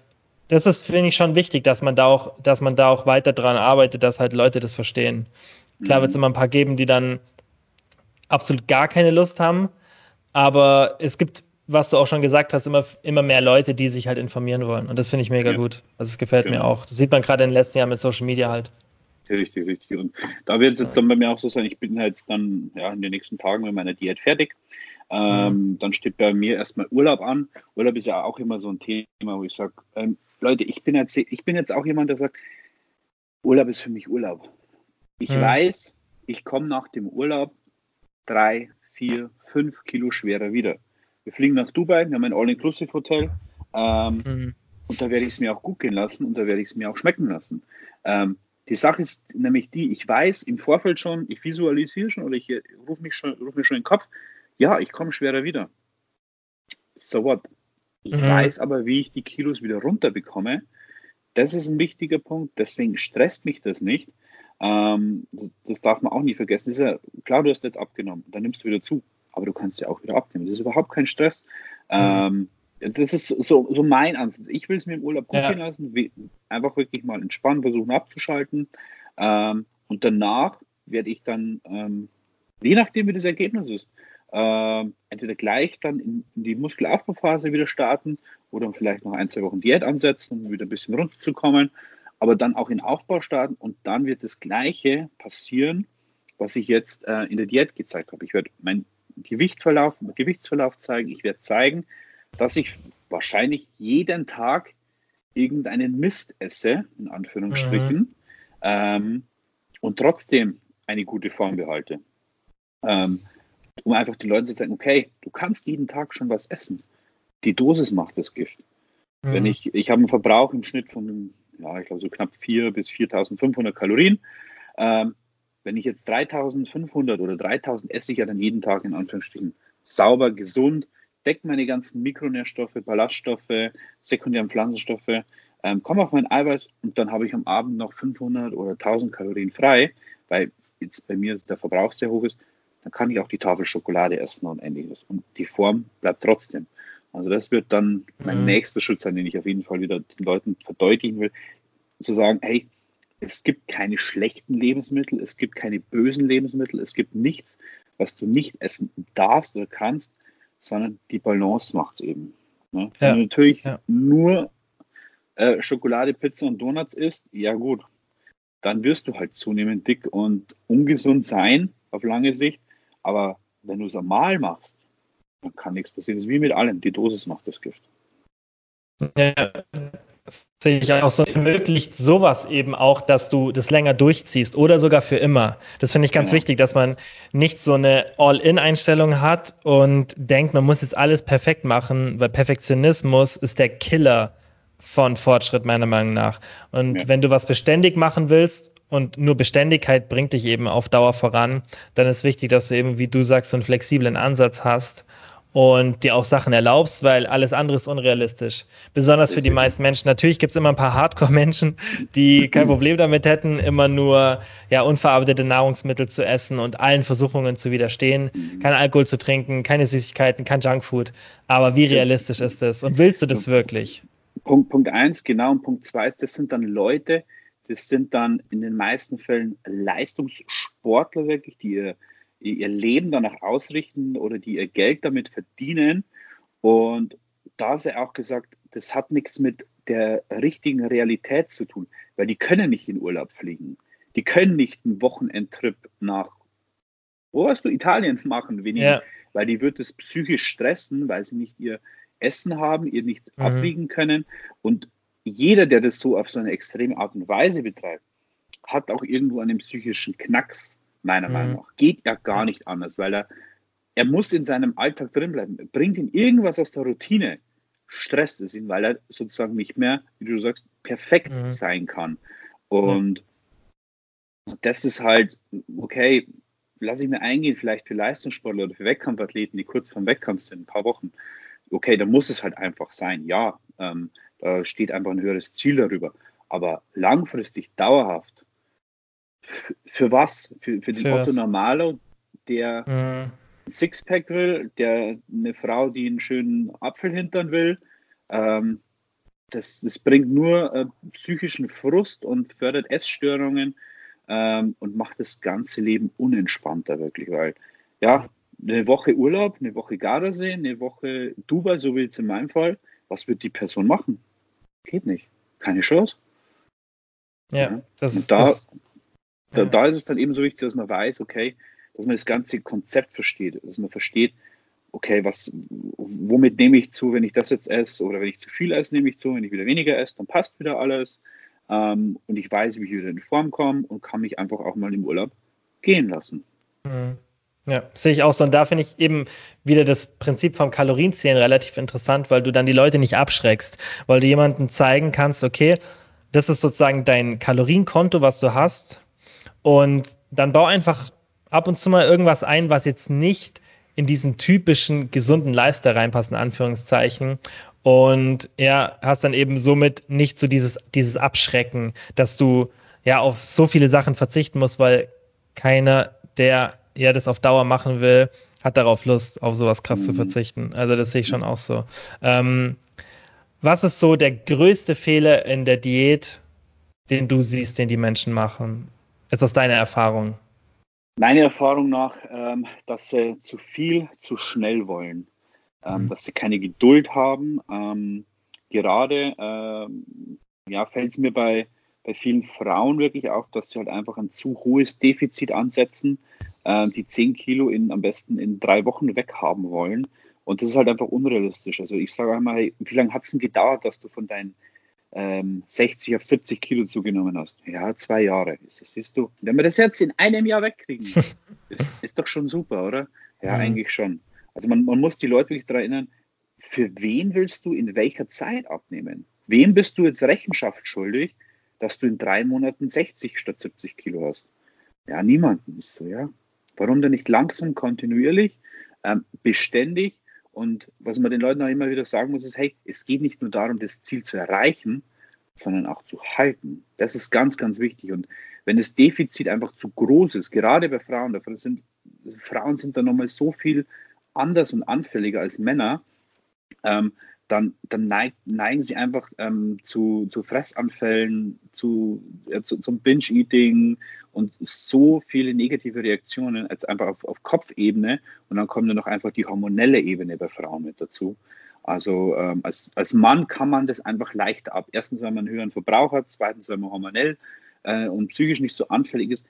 das ist, finde ich, schon wichtig, dass man da auch, dass man da auch weiter dran arbeitet, dass halt Leute das verstehen. Klar wird es mhm. immer ein paar geben, die dann absolut gar keine Lust haben. Aber es gibt, was du auch schon gesagt hast, immer, immer mehr Leute, die sich halt informieren wollen. Und das finde ich mega ja. gut. Also es gefällt genau. mir auch. Das sieht man gerade in den letzten Jahren mit Social Media halt. Richtig, richtig. Und da wird es jetzt dann bei mir auch so sein, ich bin halt jetzt dann ja, in den nächsten Tagen mit meiner Diät fertig. Ähm, mhm. Dann steht bei mir erstmal Urlaub an. Urlaub ist ja auch immer so ein Thema, wo ich sage, ähm, Leute, ich bin, jetzt, ich bin jetzt auch jemand, der sagt, Urlaub ist für mich Urlaub. Ich mhm. weiß, ich komme nach dem Urlaub drei, vier, fünf Kilo schwerer wieder. Wir fliegen nach Dubai, wir haben ein All-Inclusive-Hotel ähm, mhm. und da werde ich es mir auch gut gehen lassen und da werde ich es mir auch schmecken lassen. Ähm, die Sache ist nämlich die, ich weiß im Vorfeld schon, ich visualisiere schon oder ich rufe mich schon, ruf mir schon in den Kopf, ja, ich komme schwerer wieder. So what? Ich mhm. weiß aber, wie ich die Kilos wieder runterbekomme. Das ist ein wichtiger Punkt, deswegen stresst mich das nicht. Ähm, das darf man auch nie vergessen. Das ist ja, klar, du hast jetzt abgenommen, dann nimmst du wieder zu, aber du kannst ja auch wieder abnehmen. Das ist überhaupt kein Stress. Mhm. Ähm, das ist so, so mein Ansatz. Ich will es mir im Urlaub gut ja. gehen lassen, einfach wirklich mal entspannen, versuchen abzuschalten. Ähm, und danach werde ich dann, ähm, je nachdem, wie das Ergebnis ist, ähm, entweder gleich dann in, in, die Muskelaufbauphase wieder starten oder vielleicht noch ein, zwei Wochen Diät ansetzen, um wieder ein bisschen runterzukommen aber dann auch in Aufbau starten und dann wird das Gleiche passieren, was ich jetzt äh, in der Diät gezeigt habe. Ich werde meinen Gewichtverlauf, Gewichtsverlauf zeigen. Ich werde zeigen, dass ich wahrscheinlich jeden Tag irgendeinen Mist esse, in Anführungsstrichen, mhm. ähm, und trotzdem eine gute Form behalte. Ähm, um einfach den Leuten zu sagen, okay, du kannst jeden Tag schon was essen. Die Dosis macht das Gift. Mhm. Wenn ich, ich habe einen Verbrauch im Schnitt von, ja, ich glaube so knapp 4.000 bis 4.500 Kalorien. Ähm, wenn ich jetzt 3.500 oder 3.000 esse ich ja dann jeden Tag in Anführungsstrichen sauber, gesund, deckt meine ganzen Mikronährstoffe, Ballaststoffe, sekundären Pflanzenstoffe, ähm, komme auf mein Eiweiß und dann habe ich am Abend noch 500 oder 1000 Kalorien frei, weil jetzt bei mir der Verbrauch sehr hoch ist, dann kann ich auch die Tafel Schokolade essen und ähnliches. Und die Form bleibt trotzdem. Also das wird dann mein mhm. nächster Schritt sein, den ich auf jeden Fall wieder den Leuten verdeutlichen will, zu sagen, hey, es gibt keine schlechten Lebensmittel, es gibt keine bösen Lebensmittel, es gibt nichts, was du nicht essen darfst oder kannst, sondern die Balance macht es eben. Ne? Ja. Wenn du natürlich ja. nur äh, Schokolade, Pizza und Donuts isst, ja gut, dann wirst du halt zunehmend dick und ungesund sein auf lange Sicht. Aber wenn du es einmal machst, dann kann nichts passieren. Das ist wie mit allem. Die Dosis macht das Gift. Ja, das sehe ich auch so. Ermöglicht sowas eben auch, dass du das länger durchziehst oder sogar für immer. Das finde ich ganz genau. wichtig, dass man nicht so eine All-In-Einstellung hat und denkt, man muss jetzt alles perfekt machen, weil Perfektionismus ist der Killer von Fortschritt meiner Meinung nach. Und ja. wenn du was beständig machen willst und nur Beständigkeit bringt dich eben auf Dauer voran, dann ist wichtig, dass du eben, wie du sagst, so einen flexiblen Ansatz hast und dir auch Sachen erlaubst, weil alles andere ist unrealistisch. Besonders für die meisten Menschen. Natürlich gibt es immer ein paar Hardcore-Menschen, die kein Problem damit hätten, immer nur ja, unverarbeitete Nahrungsmittel zu essen und allen Versuchungen zu widerstehen, mhm. kein Alkohol zu trinken, keine Süßigkeiten, kein Junkfood. Aber wie realistisch ist das? Und willst du das wirklich? Punkt, Punkt eins, genau, und Punkt zwei ist, das sind dann Leute, das sind dann in den meisten Fällen Leistungssportler wirklich, die ihr, ihr Leben danach ausrichten oder die ihr Geld damit verdienen. Und da ist er auch gesagt, das hat nichts mit der richtigen Realität zu tun, weil die können nicht in Urlaub fliegen. Die können nicht einen Wochenendtrip nach, wo hast du, Italien machen, wenig, ja. weil die wird es psychisch stressen, weil sie nicht ihr Essen haben, ihr nicht mhm. abwiegen können. Und jeder, der das so auf so eine extreme Art und Weise betreibt, hat auch irgendwo einen psychischen Knacks, meiner mhm. Meinung nach. Geht ja gar nicht anders, weil er, er muss in seinem Alltag drin bleiben. Bringt ihn irgendwas aus der Routine, stresst es ihn, weil er sozusagen nicht mehr, wie du sagst, perfekt mhm. sein kann. Und mhm. das ist halt, okay, lasse ich mir eingehen, vielleicht für Leistungssportler oder für Wettkampfathleten, die kurz vorm Wettkampf sind, ein paar Wochen okay, dann muss es halt einfach sein. Ja, ähm, da steht einfach ein höheres Ziel darüber. Aber langfristig, dauerhaft, für was? Für, für den für Otto Normalo, der mhm. ein Sixpack will, der eine Frau, die einen schönen Apfel hintern will. Ähm, das, das bringt nur äh, psychischen Frust und fördert Essstörungen ähm, und macht das ganze Leben unentspannter wirklich, weil ja, eine Woche Urlaub, eine Woche Gardasee, eine Woche Dubai, so wie jetzt in meinem Fall, was wird die Person machen? Geht nicht. Keine Chance. Ja, ja. das ist da, das, da, ja. da ist es dann eben so wichtig, dass man weiß, okay, dass man das ganze Konzept versteht, dass man versteht, okay, was, womit nehme ich zu, wenn ich das jetzt esse, oder wenn ich zu viel esse, nehme ich zu, wenn ich wieder weniger esse, dann passt wieder alles. Ähm, und ich weiß, wie ich wieder in Form komme und kann mich einfach auch mal im Urlaub gehen lassen. Mhm. Ja, sehe ich auch so. Und da finde ich eben wieder das Prinzip vom Kalorienzählen relativ interessant, weil du dann die Leute nicht abschreckst, weil du jemandem zeigen kannst, okay, das ist sozusagen dein Kalorienkonto, was du hast. Und dann bau einfach ab und zu mal irgendwas ein, was jetzt nicht in diesen typischen gesunden Leister reinpasst, in Anführungszeichen. Und ja, hast dann eben somit nicht so dieses, dieses Abschrecken, dass du ja auf so viele Sachen verzichten musst, weil keiner, der ja das auf Dauer machen will, hat darauf Lust, auf sowas krass mhm. zu verzichten. Also das sehe ich schon auch so. Ähm, was ist so der größte Fehler in der Diät, den du siehst, den die Menschen machen? Ist das deine Erfahrung? Meiner Erfahrung nach, ähm, dass sie zu viel, zu schnell wollen, ähm, mhm. dass sie keine Geduld haben. Ähm, gerade ähm, ja, fällt es mir bei, bei vielen Frauen wirklich auf, dass sie halt einfach ein zu hohes Defizit ansetzen äh, die 10 Kilo in, am besten in drei Wochen weghaben wollen Und das ist halt einfach unrealistisch. Also ich sage einmal, hey, wie lange hat es denn gedauert, dass du von deinen ähm, 60 auf 70 Kilo zugenommen hast? Ja, zwei Jahre. Das siehst du. Wenn wir das jetzt in einem Jahr wegkriegen, ist, ist doch schon super, oder? Ja, mhm. eigentlich schon. Also man, man muss die Leute wirklich daran erinnern, für wen willst du in welcher Zeit abnehmen? Wem bist du jetzt Rechenschaft schuldig, dass du in drei Monaten 60 statt 70 Kilo hast? Ja, niemanden ist so, ja. Warum denn nicht langsam, kontinuierlich, ähm, beständig? Und was man den Leuten auch immer wieder sagen muss, ist, hey, es geht nicht nur darum, das Ziel zu erreichen, sondern auch zu halten. Das ist ganz, ganz wichtig. Und wenn das Defizit einfach zu groß ist, gerade bei Frauen, davon sind, Frauen sind da nochmal so viel anders und anfälliger als Männer, ähm, dann, dann neig, neigen sie einfach ähm, zu, zu Fressanfällen, zu, ja, zu, zum Binge-Eating und so viele negative Reaktionen als einfach auf, auf Kopfebene. Und dann kommt dann noch einfach die hormonelle Ebene bei Frauen mit dazu. Also ähm, als, als Mann kann man das einfach leicht ab. Erstens, weil man einen höheren Verbrauch hat, zweitens, weil man hormonell äh, und psychisch nicht so anfällig ist.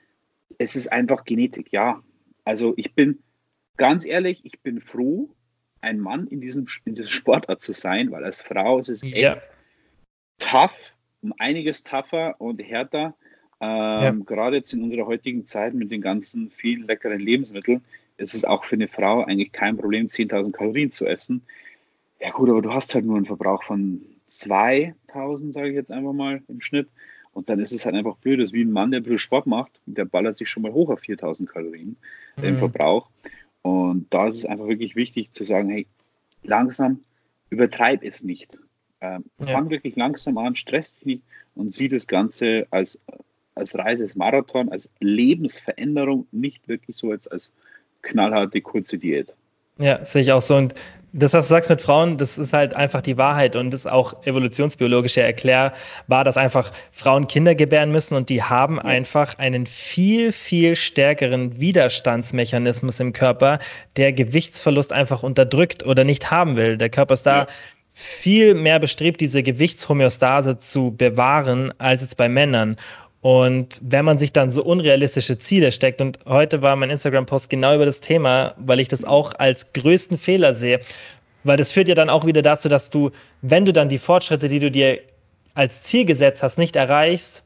Es ist einfach Genetik, ja. Also ich bin ganz ehrlich, ich bin froh, ein Mann in diesem in dieser Sportart zu sein, weil als Frau ist es echt ja. tough, um einiges tougher und härter. Ähm, ja. Gerade jetzt in unserer heutigen Zeit mit den ganzen vielen leckeren Lebensmitteln ist es auch für eine Frau eigentlich kein Problem, 10.000 Kalorien zu essen. Ja gut, aber du hast halt nur einen Verbrauch von 2.000, sage ich jetzt einfach mal im Schnitt. Und dann ist es halt einfach blöd, dass wie ein Mann, der ein bisschen Sport macht, der ballert sich schon mal hoch auf 4.000 Kalorien mhm. im Verbrauch. Und da ist es einfach wirklich wichtig zu sagen, hey, langsam, übertreib es nicht. Ähm, ja. Fang wirklich langsam an, stress dich nicht und sieh das Ganze als, als Reise, als Marathon, als Lebensveränderung, nicht wirklich so als, als knallharte kurze Diät. Ja, sehe ich auch so. Und das, was du sagst mit Frauen, das ist halt einfach die Wahrheit und das ist auch evolutionsbiologisch erklärbar, dass einfach Frauen Kinder gebären müssen und die haben ja. einfach einen viel, viel stärkeren Widerstandsmechanismus im Körper, der Gewichtsverlust einfach unterdrückt oder nicht haben will. Der Körper ist da ja. viel mehr bestrebt, diese Gewichtshomöostase zu bewahren, als jetzt bei Männern. Und wenn man sich dann so unrealistische Ziele steckt, und heute war mein Instagram-Post genau über das Thema, weil ich das auch als größten Fehler sehe, weil das führt ja dann auch wieder dazu, dass du, wenn du dann die Fortschritte, die du dir als Ziel gesetzt hast, nicht erreichst,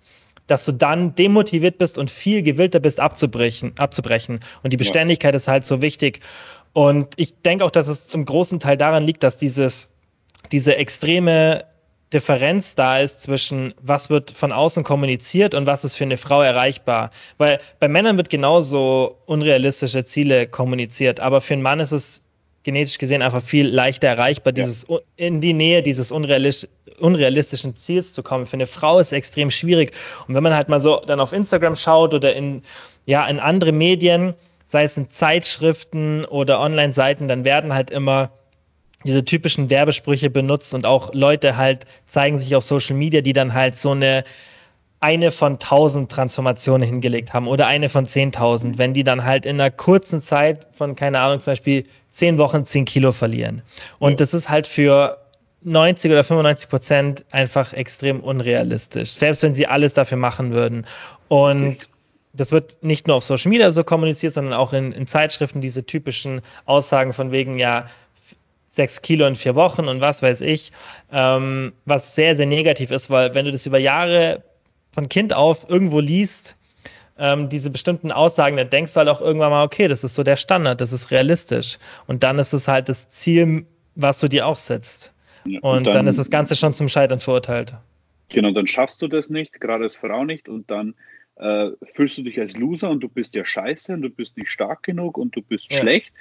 dass du dann demotiviert bist und viel gewillter bist, abzubrechen. abzubrechen. Und die Beständigkeit ja. ist halt so wichtig. Und ich denke auch, dass es zum großen Teil daran liegt, dass dieses, diese extreme Differenz da ist zwischen, was wird von außen kommuniziert und was ist für eine Frau erreichbar. Weil bei Männern wird genauso unrealistische Ziele kommuniziert, aber für einen Mann ist es genetisch gesehen einfach viel leichter erreichbar, dieses ja. in die Nähe dieses unrealistisch, unrealistischen Ziels zu kommen. Für eine Frau ist es extrem schwierig. Und wenn man halt mal so dann auf Instagram schaut oder in, ja, in andere Medien, sei es in Zeitschriften oder Online-Seiten, dann werden halt immer diese typischen Werbesprüche benutzt und auch Leute halt zeigen sich auf Social Media, die dann halt so eine eine von tausend Transformationen hingelegt haben oder eine von zehntausend, wenn die dann halt in einer kurzen Zeit von, keine Ahnung, zum Beispiel zehn Wochen zehn Kilo verlieren. Und ja. das ist halt für 90 oder 95 Prozent einfach extrem unrealistisch, selbst wenn sie alles dafür machen würden. Und das wird nicht nur auf Social Media so kommuniziert, sondern auch in, in Zeitschriften diese typischen Aussagen von wegen, ja, sechs Kilo in vier Wochen und was weiß ich, ähm, was sehr, sehr negativ ist, weil wenn du das über Jahre von Kind auf irgendwo liest, ähm, diese bestimmten Aussagen, dann denkst du halt auch irgendwann mal, okay, das ist so der Standard, das ist realistisch. Und dann ist es halt das Ziel, was du dir auch setzt. Ja, und, und dann, dann, ist das Ganze schon zum Scheitern verurteilt. Genau, dann schaffst du das nicht, gerade als Frau nicht, und dann äh, fühlst du dich als Loser und du bist ja scheiße und du bist nicht stark genug und du bist ja. schlecht.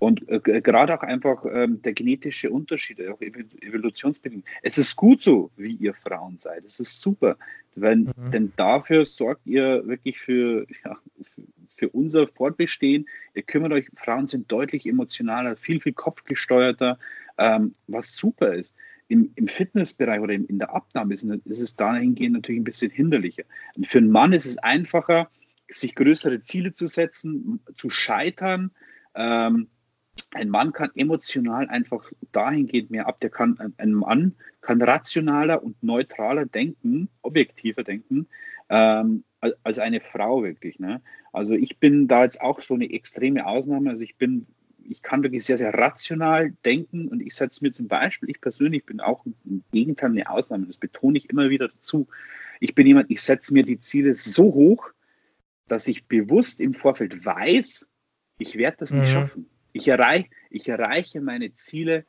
Und äh, gerade auch einfach ähm, der genetische Unterschied, auch evolutionsbedingt. Es ist gut so, wie ihr Frauen seid. Es ist super. Wenn, mhm. Denn dafür sorgt ihr wirklich für, ja, für unser Fortbestehen. Ihr kümmert euch, Frauen sind deutlich emotionaler, viel, viel kopfgesteuerter, ähm, was super ist. Im, Im, Fitnessbereich oder in der Abnahme ist, ist es dahingehend natürlich ein bisschen hinderlicher. Und für einen Mann ist es einfacher, sich größere Ziele zu setzen, zu scheitern. Ähm, ein Mann kann emotional einfach dahingehend mehr ab. Der kann, ein Mann kann rationaler und neutraler denken, objektiver denken, ähm, als eine Frau wirklich. Ne? Also ich bin da jetzt auch so eine extreme Ausnahme. Also ich bin, ich kann wirklich sehr, sehr rational denken und ich setze mir zum Beispiel, ich persönlich bin auch im Gegenteil eine Ausnahme, das betone ich immer wieder dazu. Ich bin jemand, ich setze mir die Ziele so hoch, dass ich bewusst im Vorfeld weiß, ich werde das nicht mhm. schaffen. Ich, erreich, ich erreiche meine Ziele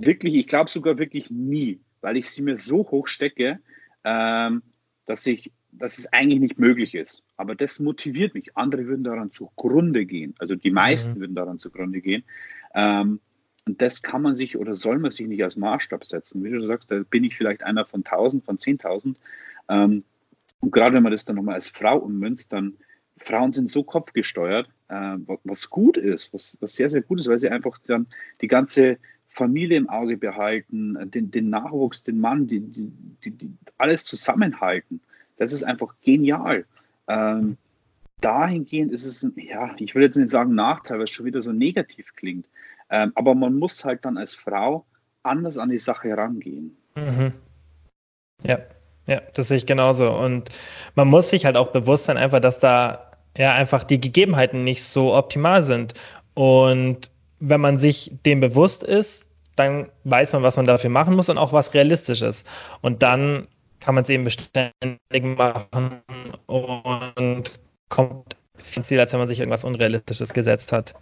wirklich, ich glaube sogar wirklich nie, weil ich sie mir so hoch stecke, ähm, dass ich dass es eigentlich nicht möglich ist. Aber das motiviert mich. Andere würden daran zugrunde gehen. Also die meisten mhm. würden daran zugrunde gehen. Ähm, und das kann man sich oder soll man sich nicht als Maßstab setzen. Wie du sagst, da bin ich vielleicht einer von 1000, von 10.000. Ähm, und gerade wenn man das dann nochmal als Frau ummünzt, dann Frauen sind so kopfgesteuert, äh, was gut ist, was, was sehr, sehr gut ist, weil sie einfach dann die ganze Familie im Auge behalten, den, den Nachwuchs, den Mann, die, die, die, die alles zusammenhalten. Das ist einfach genial. Ähm, dahingehend ist es, ja, ich will jetzt nicht sagen Nachteil, weil es schon wieder so negativ klingt. Ähm, aber man muss halt dann als Frau anders an die Sache herangehen. Mhm. Ja, ja, das sehe ich genauso. Und man muss sich halt auch bewusst sein, einfach, dass da ja einfach die Gegebenheiten nicht so optimal sind. Und wenn man sich dem bewusst ist, dann weiß man, was man dafür machen muss und auch was realistisch ist. Und dann kann man es eben beständig machen und kommt ins Ziel, als wenn man sich irgendwas Unrealistisches gesetzt hat.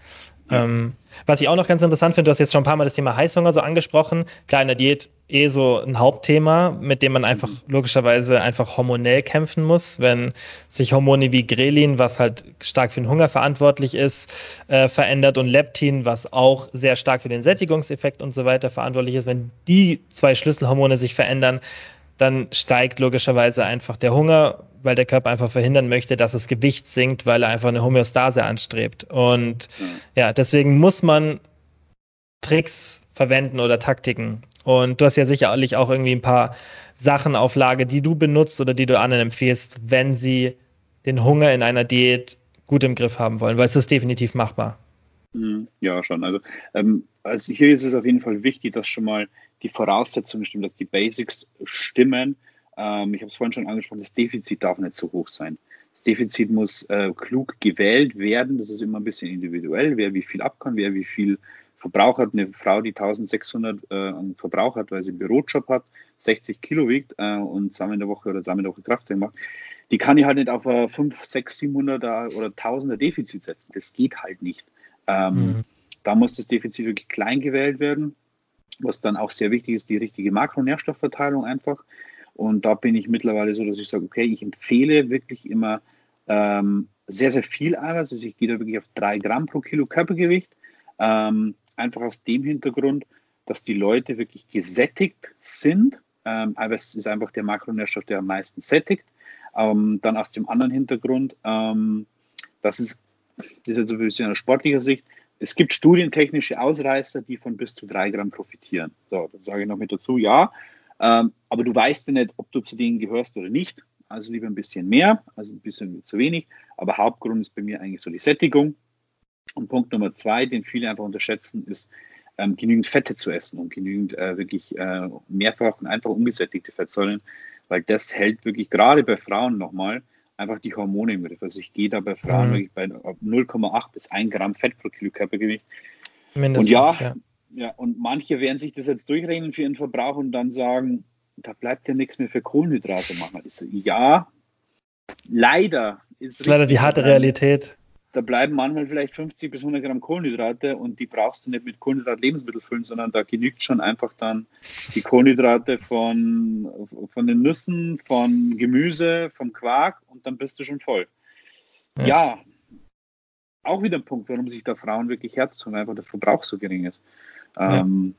Ähm, was ich auch noch ganz interessant finde, du hast jetzt schon ein paar Mal das Thema Heißhunger so angesprochen. Klar, in der Diät eh so ein Hauptthema, mit dem man einfach logischerweise einfach hormonell kämpfen muss. Wenn sich Hormone wie Grelin, was halt stark für den Hunger verantwortlich ist, äh, verändert und Leptin, was auch sehr stark für den Sättigungseffekt und so weiter verantwortlich ist, wenn die zwei Schlüsselhormone sich verändern, dann steigt logischerweise einfach der Hunger, weil der Körper einfach verhindern möchte, dass das Gewicht sinkt, weil er einfach eine Homöostase anstrebt. Und ja, deswegen muss man Tricks verwenden oder Taktiken. Und du hast ja sicherlich auch irgendwie ein paar Sachen auf Lage, die du benutzt oder die du anderen empfiehlst, wenn sie den Hunger in einer Diät gut im Griff haben wollen, weil es ist definitiv machbar. Mhm. Ja, schon. Also, ähm, also hier ist es auf jeden Fall wichtig, dass schon mal die Voraussetzungen stimmen, dass die Basics stimmen. Ähm, ich habe es vorhin schon angesprochen, das Defizit darf nicht zu hoch sein. Das Defizit muss äh, klug gewählt werden. Das ist immer ein bisschen individuell, wer wie viel ab kann, wer wie viel Verbrauch hat. Eine Frau, die 1600 äh, Verbrauch hat, weil sie einen Bürojob hat, 60 Kilo wiegt äh, und zweimal in der Woche oder zweimal in der Woche Krafttraining macht, die kann ich halt nicht auf 5, 6, 700 oder 1000er Defizit setzen. Das geht halt nicht. Ähm, mhm. Da muss das Defizit wirklich klein gewählt werden was dann auch sehr wichtig ist, die richtige Makronährstoffverteilung einfach. Und da bin ich mittlerweile so, dass ich sage, okay, ich empfehle wirklich immer ähm, sehr, sehr viel Eiweiß. Also ich gehe da wirklich auf drei Gramm pro Kilo Körpergewicht. Ähm, einfach aus dem Hintergrund, dass die Leute wirklich gesättigt sind. Ähm, Eiweiß ist einfach der Makronährstoff, der am meisten sättigt. Ähm, dann aus dem anderen Hintergrund, ähm, das ist, ist jetzt ein bisschen aus sportlicher Sicht, es gibt studientechnische Ausreißer, die von bis zu drei Gramm profitieren. So, dann sage ich noch mit dazu, ja. Ähm, aber du weißt ja nicht, ob du zu denen gehörst oder nicht. Also lieber ein bisschen mehr, also ein bisschen zu wenig. Aber Hauptgrund ist bei mir eigentlich so die Sättigung. Und Punkt Nummer zwei, den viele einfach unterschätzen, ist ähm, genügend Fette zu essen und genügend äh, wirklich äh, mehrfach und einfach ungesättigte Fettsäuren, weil das hält wirklich gerade bei Frauen nochmal einfach die Hormone im Griff. Also ich gehe da bei Frauen mhm. wirklich bei 0,8 bis 1 Gramm Fett pro Kilo Körpergewicht. Mindestens, und ja, ja, ja, und manche werden sich das jetzt durchrechnen für ihren Verbrauch und dann sagen, da bleibt ja nichts mehr für Kohlenhydrate machen. So, ja, leider ist das ist leider die harte Realität da bleiben manchmal vielleicht 50 bis 100 Gramm Kohlenhydrate und die brauchst du nicht mit Kohlenhydrat-Lebensmittel füllen, sondern da genügt schon einfach dann die Kohlenhydrate von, von den Nüssen, von Gemüse, vom Quark und dann bist du schon voll. Ja, ja auch wieder ein Punkt, warum sich da Frauen wirklich herz tun, einfach der Verbrauch so gering ist. Ja. Ähm,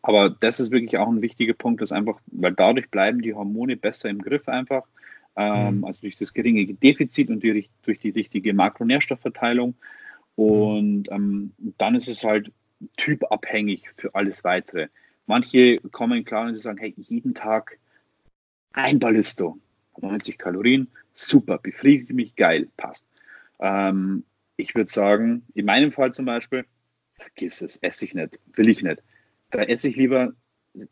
aber das ist wirklich auch ein wichtiger Punkt, dass einfach, weil dadurch bleiben die Hormone besser im Griff einfach ähm, mhm. also durch das geringe Defizit und die, durch die richtige Makronährstoffverteilung. Und ähm, dann ist es halt typabhängig für alles Weitere. Manche kommen klar und sie sagen, hey, jeden Tag ein Ballisto, 90 Kalorien, super, befriedigt mich, geil, passt. Ähm, ich würde sagen, in meinem Fall zum Beispiel, vergiss es, esse ich nicht, will ich nicht. Da esse ich lieber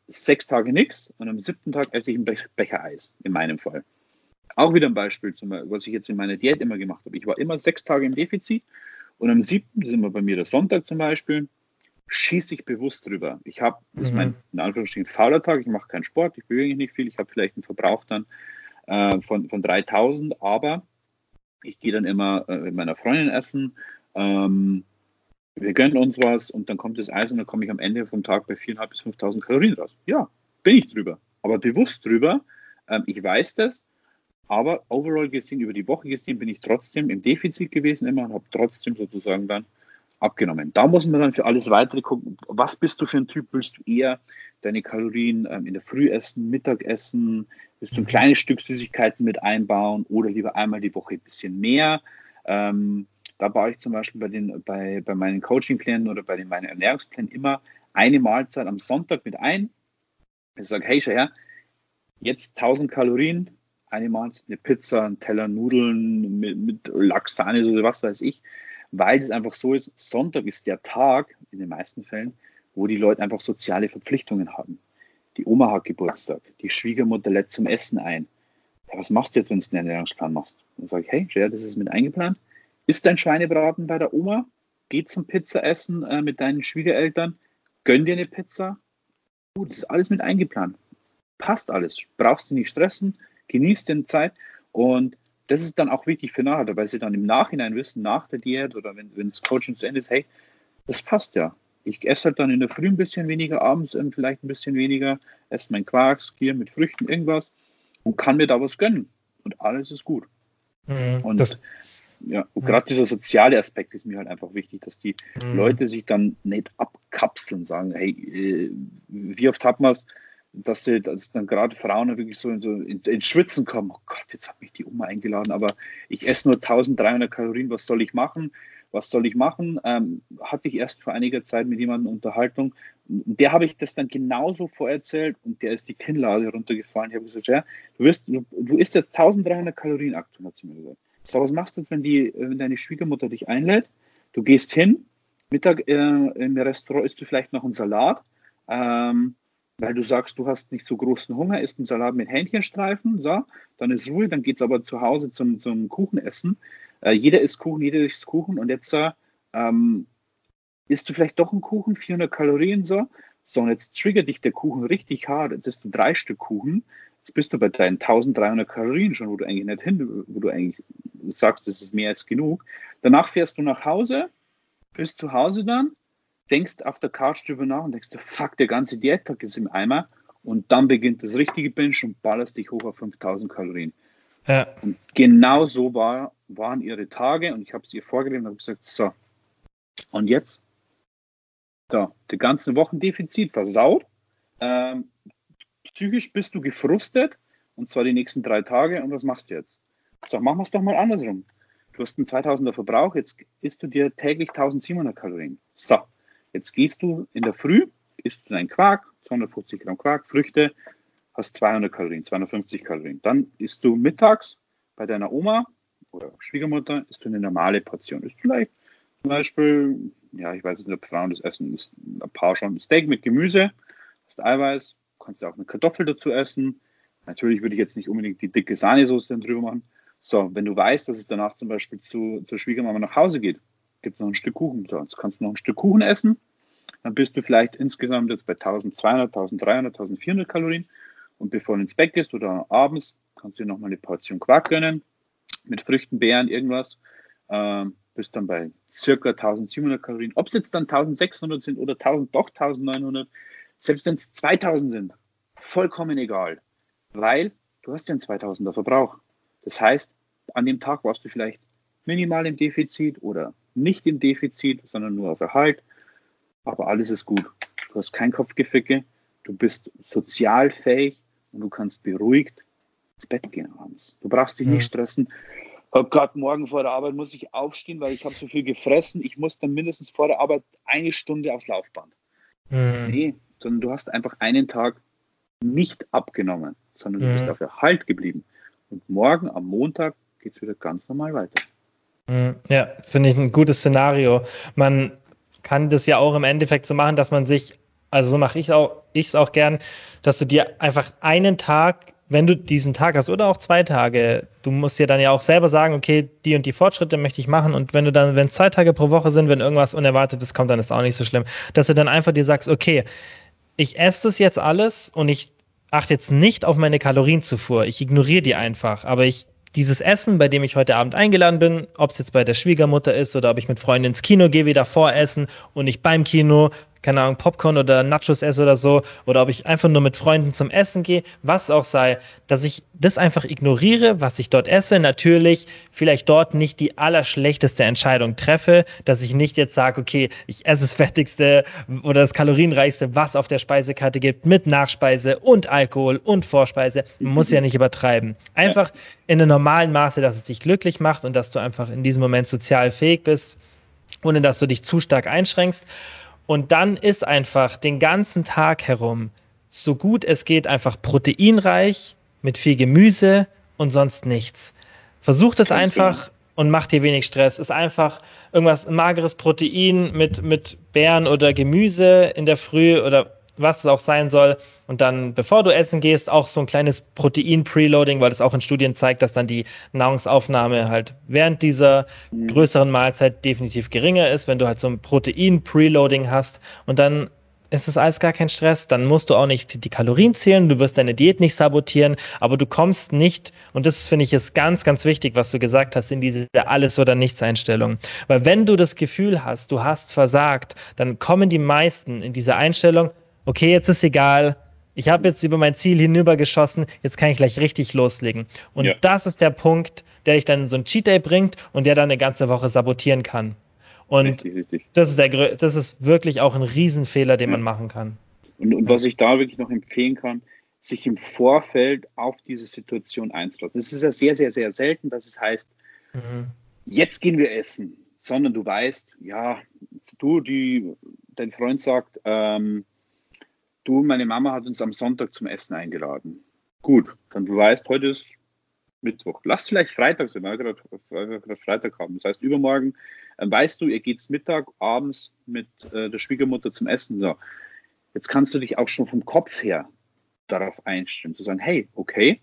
sechs Tage nichts und am siebten Tag esse ich einen Becher Eis, in meinem Fall. Auch wieder ein Beispiel, was ich jetzt in meiner Diät immer gemacht habe. Ich war immer sechs Tage im Defizit Und am 7. sind wir bei mir der Sonntag zum Beispiel, schieße ich bewusst drüber. Ich habe, das ist mein, mhm. in Anführungsstrichen, fauler Tag, ich mache keinen Sport, ich bewege mich nicht viel, ich habe vielleicht einen Verbrauch dann äh, von, von 3000, aber ich gehe dann immer äh, mit meiner Freundin essen, ähm, wir gönnen uns was und dann kommt das Eis und dann komme ich am Ende vom Tag bei 4.500 bis 5.000 Kalorien raus. Ja, bin ich drüber, aber bewusst drüber. Ähm, ich weiß das, aber overall gesehen, über die Woche gesehen, bin ich trotzdem im Defizit gewesen immer und habe trotzdem sozusagen dann abgenommen. Da muss man dann für alles weitere gucken, was bist du für ein Typ? Willst du eher deine Kalorien ähm, in der Früh essen, Mittag essen? Willst du ein mhm. kleines Stück Süßigkeiten mit einbauen oder lieber einmal die Woche ein bisschen mehr? Ähm, da baue ich zum Beispiel bei, den, bei, bei meinen Coaching-Klienten oder bei den, meinen Ernährungsplänen immer eine Mahlzeit am Sonntag mit ein. Ich sage, hey, schau her, jetzt 1000 Kalorien, eine Mahlzeit, eine Pizza, ein Teller Nudeln mit, mit Lachsahne oder was weiß ich weil es einfach so ist, Sonntag ist der Tag, in den meisten Fällen, wo die Leute einfach soziale Verpflichtungen haben. Die Oma hat Geburtstag, die Schwiegermutter lädt zum Essen ein. Ja, was machst du jetzt, wenn du einen Ernährungsplan machst? Dann sage ich, hey, ja, das ist mit eingeplant. Ist dein Schweinebraten bei der Oma? Geh zum Pizzaessen äh, mit deinen Schwiegereltern, gönn dir eine Pizza. Gut, das ist alles mit eingeplant. Passt alles. Brauchst du nicht stressen, genießt die Zeit und das ist dann auch wichtig für nachher, weil sie dann im Nachhinein wissen, nach der Diät oder wenn, wenn das Coaching zu Ende ist, hey, das passt ja. Ich esse halt dann in der Früh ein bisschen weniger, abends vielleicht ein bisschen weniger, esse mein Quark, Skier mit Früchten, irgendwas und kann mir da was gönnen. Und alles ist gut. Mhm, und das, ja, und gerade dieser soziale Aspekt ist mir halt einfach wichtig, dass die mhm. Leute sich dann nicht abkapseln, sagen, hey, äh, wie oft hat man es, dass, sie, dass dann gerade Frauen wirklich so, in, so in, ins Schwitzen kommen. Oh Gott, jetzt hat mich die Oma eingeladen, aber ich esse nur 1300 Kalorien, was soll ich machen? Was soll ich machen? Ähm, hatte ich erst vor einiger Zeit mit jemandem Unterhaltung. Der habe ich das dann genauso vorerzählt und der ist die Kinnlade runtergefallen. Ich habe gesagt, ja, du, wirst, du, du isst jetzt 1300 Kalorien aktuell, hat sie mir gesagt. So, was machst du jetzt, wenn, die, wenn deine Schwiegermutter dich einlädt? Du gehst hin, Mittag äh, im Restaurant isst du vielleicht noch einen Salat. Ähm, weil du sagst, du hast nicht so großen Hunger, isst einen Salat mit Hähnchenstreifen, so, dann ist Ruhe, dann geht es aber zu Hause zum, zum Kuchenessen. Äh, jeder isst Kuchen, jeder isst Kuchen und jetzt ähm, isst du vielleicht doch einen Kuchen, 400 Kalorien, so. So, und jetzt triggert dich der Kuchen richtig hart. Jetzt isst du drei Stück Kuchen. Jetzt bist du bei deinen 1300 Kalorien schon, wo du eigentlich nicht hin, wo du eigentlich sagst, das ist mehr als genug. Danach fährst du nach Hause, bist zu Hause dann, denkst auf der Couch drüber nach und denkst, fuck, der ganze Diättag ist im Eimer. Und dann beginnt das richtige Binge und ballerst dich hoch auf 5000 Kalorien. Ja. Und genau so war, waren ihre Tage und ich habe es ihr vorgelegt und habe gesagt, so, und jetzt, da, die ganze Wochendefizit versaut, ähm, psychisch bist du gefrustet und zwar die nächsten drei Tage und was machst du jetzt? So, machen wir es doch mal andersrum. Du hast einen 2000er Verbrauch, jetzt isst du dir täglich 1700 Kalorien. So, Jetzt gehst du in der Früh, isst deinen Quark, 250 Gramm Quark, Früchte, hast 200 Kalorien, 250 Kalorien. Dann isst du mittags bei deiner Oma oder Schwiegermutter, isst du eine normale Portion. Ist vielleicht zum Beispiel, ja, ich weiß nicht, ob Frauen das essen, ist ein paar schon Steak mit Gemüse, hast Eiweiß, kannst du auch eine Kartoffel dazu essen. Natürlich würde ich jetzt nicht unbedingt die dicke Sahnesoße drüber machen. So, wenn du weißt, dass es danach zum Beispiel zu, zur Schwiegermama nach Hause geht, gibt es noch ein Stück Kuchen. Sonst kannst du noch ein Stück Kuchen essen. Dann bist du vielleicht insgesamt jetzt bei 1200, 1300, 1400 Kalorien. Und bevor du ins Bett gehst oder abends, kannst du dir noch mal eine Portion Quark gönnen. Mit Früchten, Beeren, irgendwas. Ähm, bist dann bei circa 1700 Kalorien. Ob es jetzt dann 1600 sind oder 1000, doch 1900, selbst wenn es 2000 sind, vollkommen egal. Weil du hast ja einen 2000er Verbrauch. Das heißt, an dem Tag warst du vielleicht minimal im Defizit oder nicht im Defizit, sondern nur auf Erhalt. Aber alles ist gut. Du hast kein Kopfgeficke, du bist sozial fähig und du kannst beruhigt ins Bett gehen abends. Du brauchst dich ja. nicht stressen. Oh Gott, morgen vor der Arbeit muss ich aufstehen, weil ich habe so viel gefressen. Ich muss dann mindestens vor der Arbeit eine Stunde aufs Laufband. Mhm. Nee, sondern du hast einfach einen Tag nicht abgenommen, sondern du bist auf Erhalt geblieben. Und morgen am Montag geht es wieder ganz normal weiter. Mhm. Ja, finde ich ein gutes Szenario. Man kann das ja auch im Endeffekt so machen, dass man sich, also so mache ich auch, ich es auch gern, dass du dir einfach einen Tag wenn du diesen Tag hast oder auch zwei Tage, du musst dir dann ja auch selber sagen, okay, die und die Fortschritte möchte ich machen. Und wenn du dann, wenn es zwei Tage pro Woche sind, wenn irgendwas Unerwartetes kommt, dann ist auch nicht so schlimm. Dass du dann einfach dir sagst, okay, ich esse das jetzt alles und ich achte jetzt nicht auf meine Kalorienzufuhr. Ich ignoriere die einfach. Aber ich dieses Essen, bei dem ich heute Abend eingeladen bin, ob es jetzt bei der Schwiegermutter ist oder ob ich mit Freunden ins Kino gehe, wieder voressen und nicht beim Kino, keine Ahnung, Popcorn oder Nachos esse oder so, oder ob ich einfach nur mit Freunden zum Essen gehe, was auch sei, dass ich das einfach ignoriere, was ich dort esse. Natürlich vielleicht dort nicht die allerschlechteste Entscheidung treffe, dass ich nicht jetzt sage, okay, ich esse das fettigste oder das kalorienreichste, was auf der Speisekarte gibt, mit Nachspeise und Alkohol und Vorspeise. Man muss ja nicht übertreiben. Einfach in einem normalen Maße, dass es dich glücklich macht und dass du einfach in diesem Moment sozial fähig bist, ohne dass du dich zu stark einschränkst. Und dann ist einfach den ganzen Tag herum, so gut es geht, einfach proteinreich, mit viel Gemüse und sonst nichts. Versuch das Ganz einfach genau. und mach dir wenig Stress. Ist einfach irgendwas mageres Protein mit, mit Beeren oder Gemüse in der Früh oder was es auch sein soll. Und dann, bevor du essen gehst, auch so ein kleines Protein-Preloading, weil das auch in Studien zeigt, dass dann die Nahrungsaufnahme halt während dieser mhm. größeren Mahlzeit definitiv geringer ist, wenn du halt so ein Protein-Preloading hast. Und dann ist das alles gar kein Stress. Dann musst du auch nicht die Kalorien zählen, du wirst deine Diät nicht sabotieren, aber du kommst nicht, und das finde ich ist ganz, ganz wichtig, was du gesagt hast, in diese Alles- oder Nichts-Einstellung. Weil wenn du das Gefühl hast, du hast versagt, dann kommen die meisten in diese Einstellung, okay, jetzt ist egal, ich habe jetzt über mein Ziel hinübergeschossen, jetzt kann ich gleich richtig loslegen. Und ja. das ist der Punkt, der dich dann in so ein Cheat Day bringt und der dann eine ganze Woche sabotieren kann. Und richtig, richtig. Das, ist der, das ist wirklich auch ein Riesenfehler, den ja. man machen kann. Und, und, was ich da wirklich noch empfehlen kann, sich im Vorfeld auf diese Situation einzulassen. Es ist ja sehr, sehr, sehr selten, dass es heißt, mhm. jetzt gehen wir essen, sondern du weißt, ja, du, die, dein Freund sagt, ähm, du, meine Mama hat uns am Sonntag zum Essen eingeladen. Gut, dann du weißt, heute ist Mittwoch. Lass vielleicht Freitag sein, weil wir gerade Freitag haben. Das heißt, übermorgen äh, weißt du, ihr geht Mittag, abends mit äh, der Schwiegermutter zum Essen. So. Jetzt kannst du dich auch schon vom Kopf her darauf einstellen, zu sagen, hey, okay,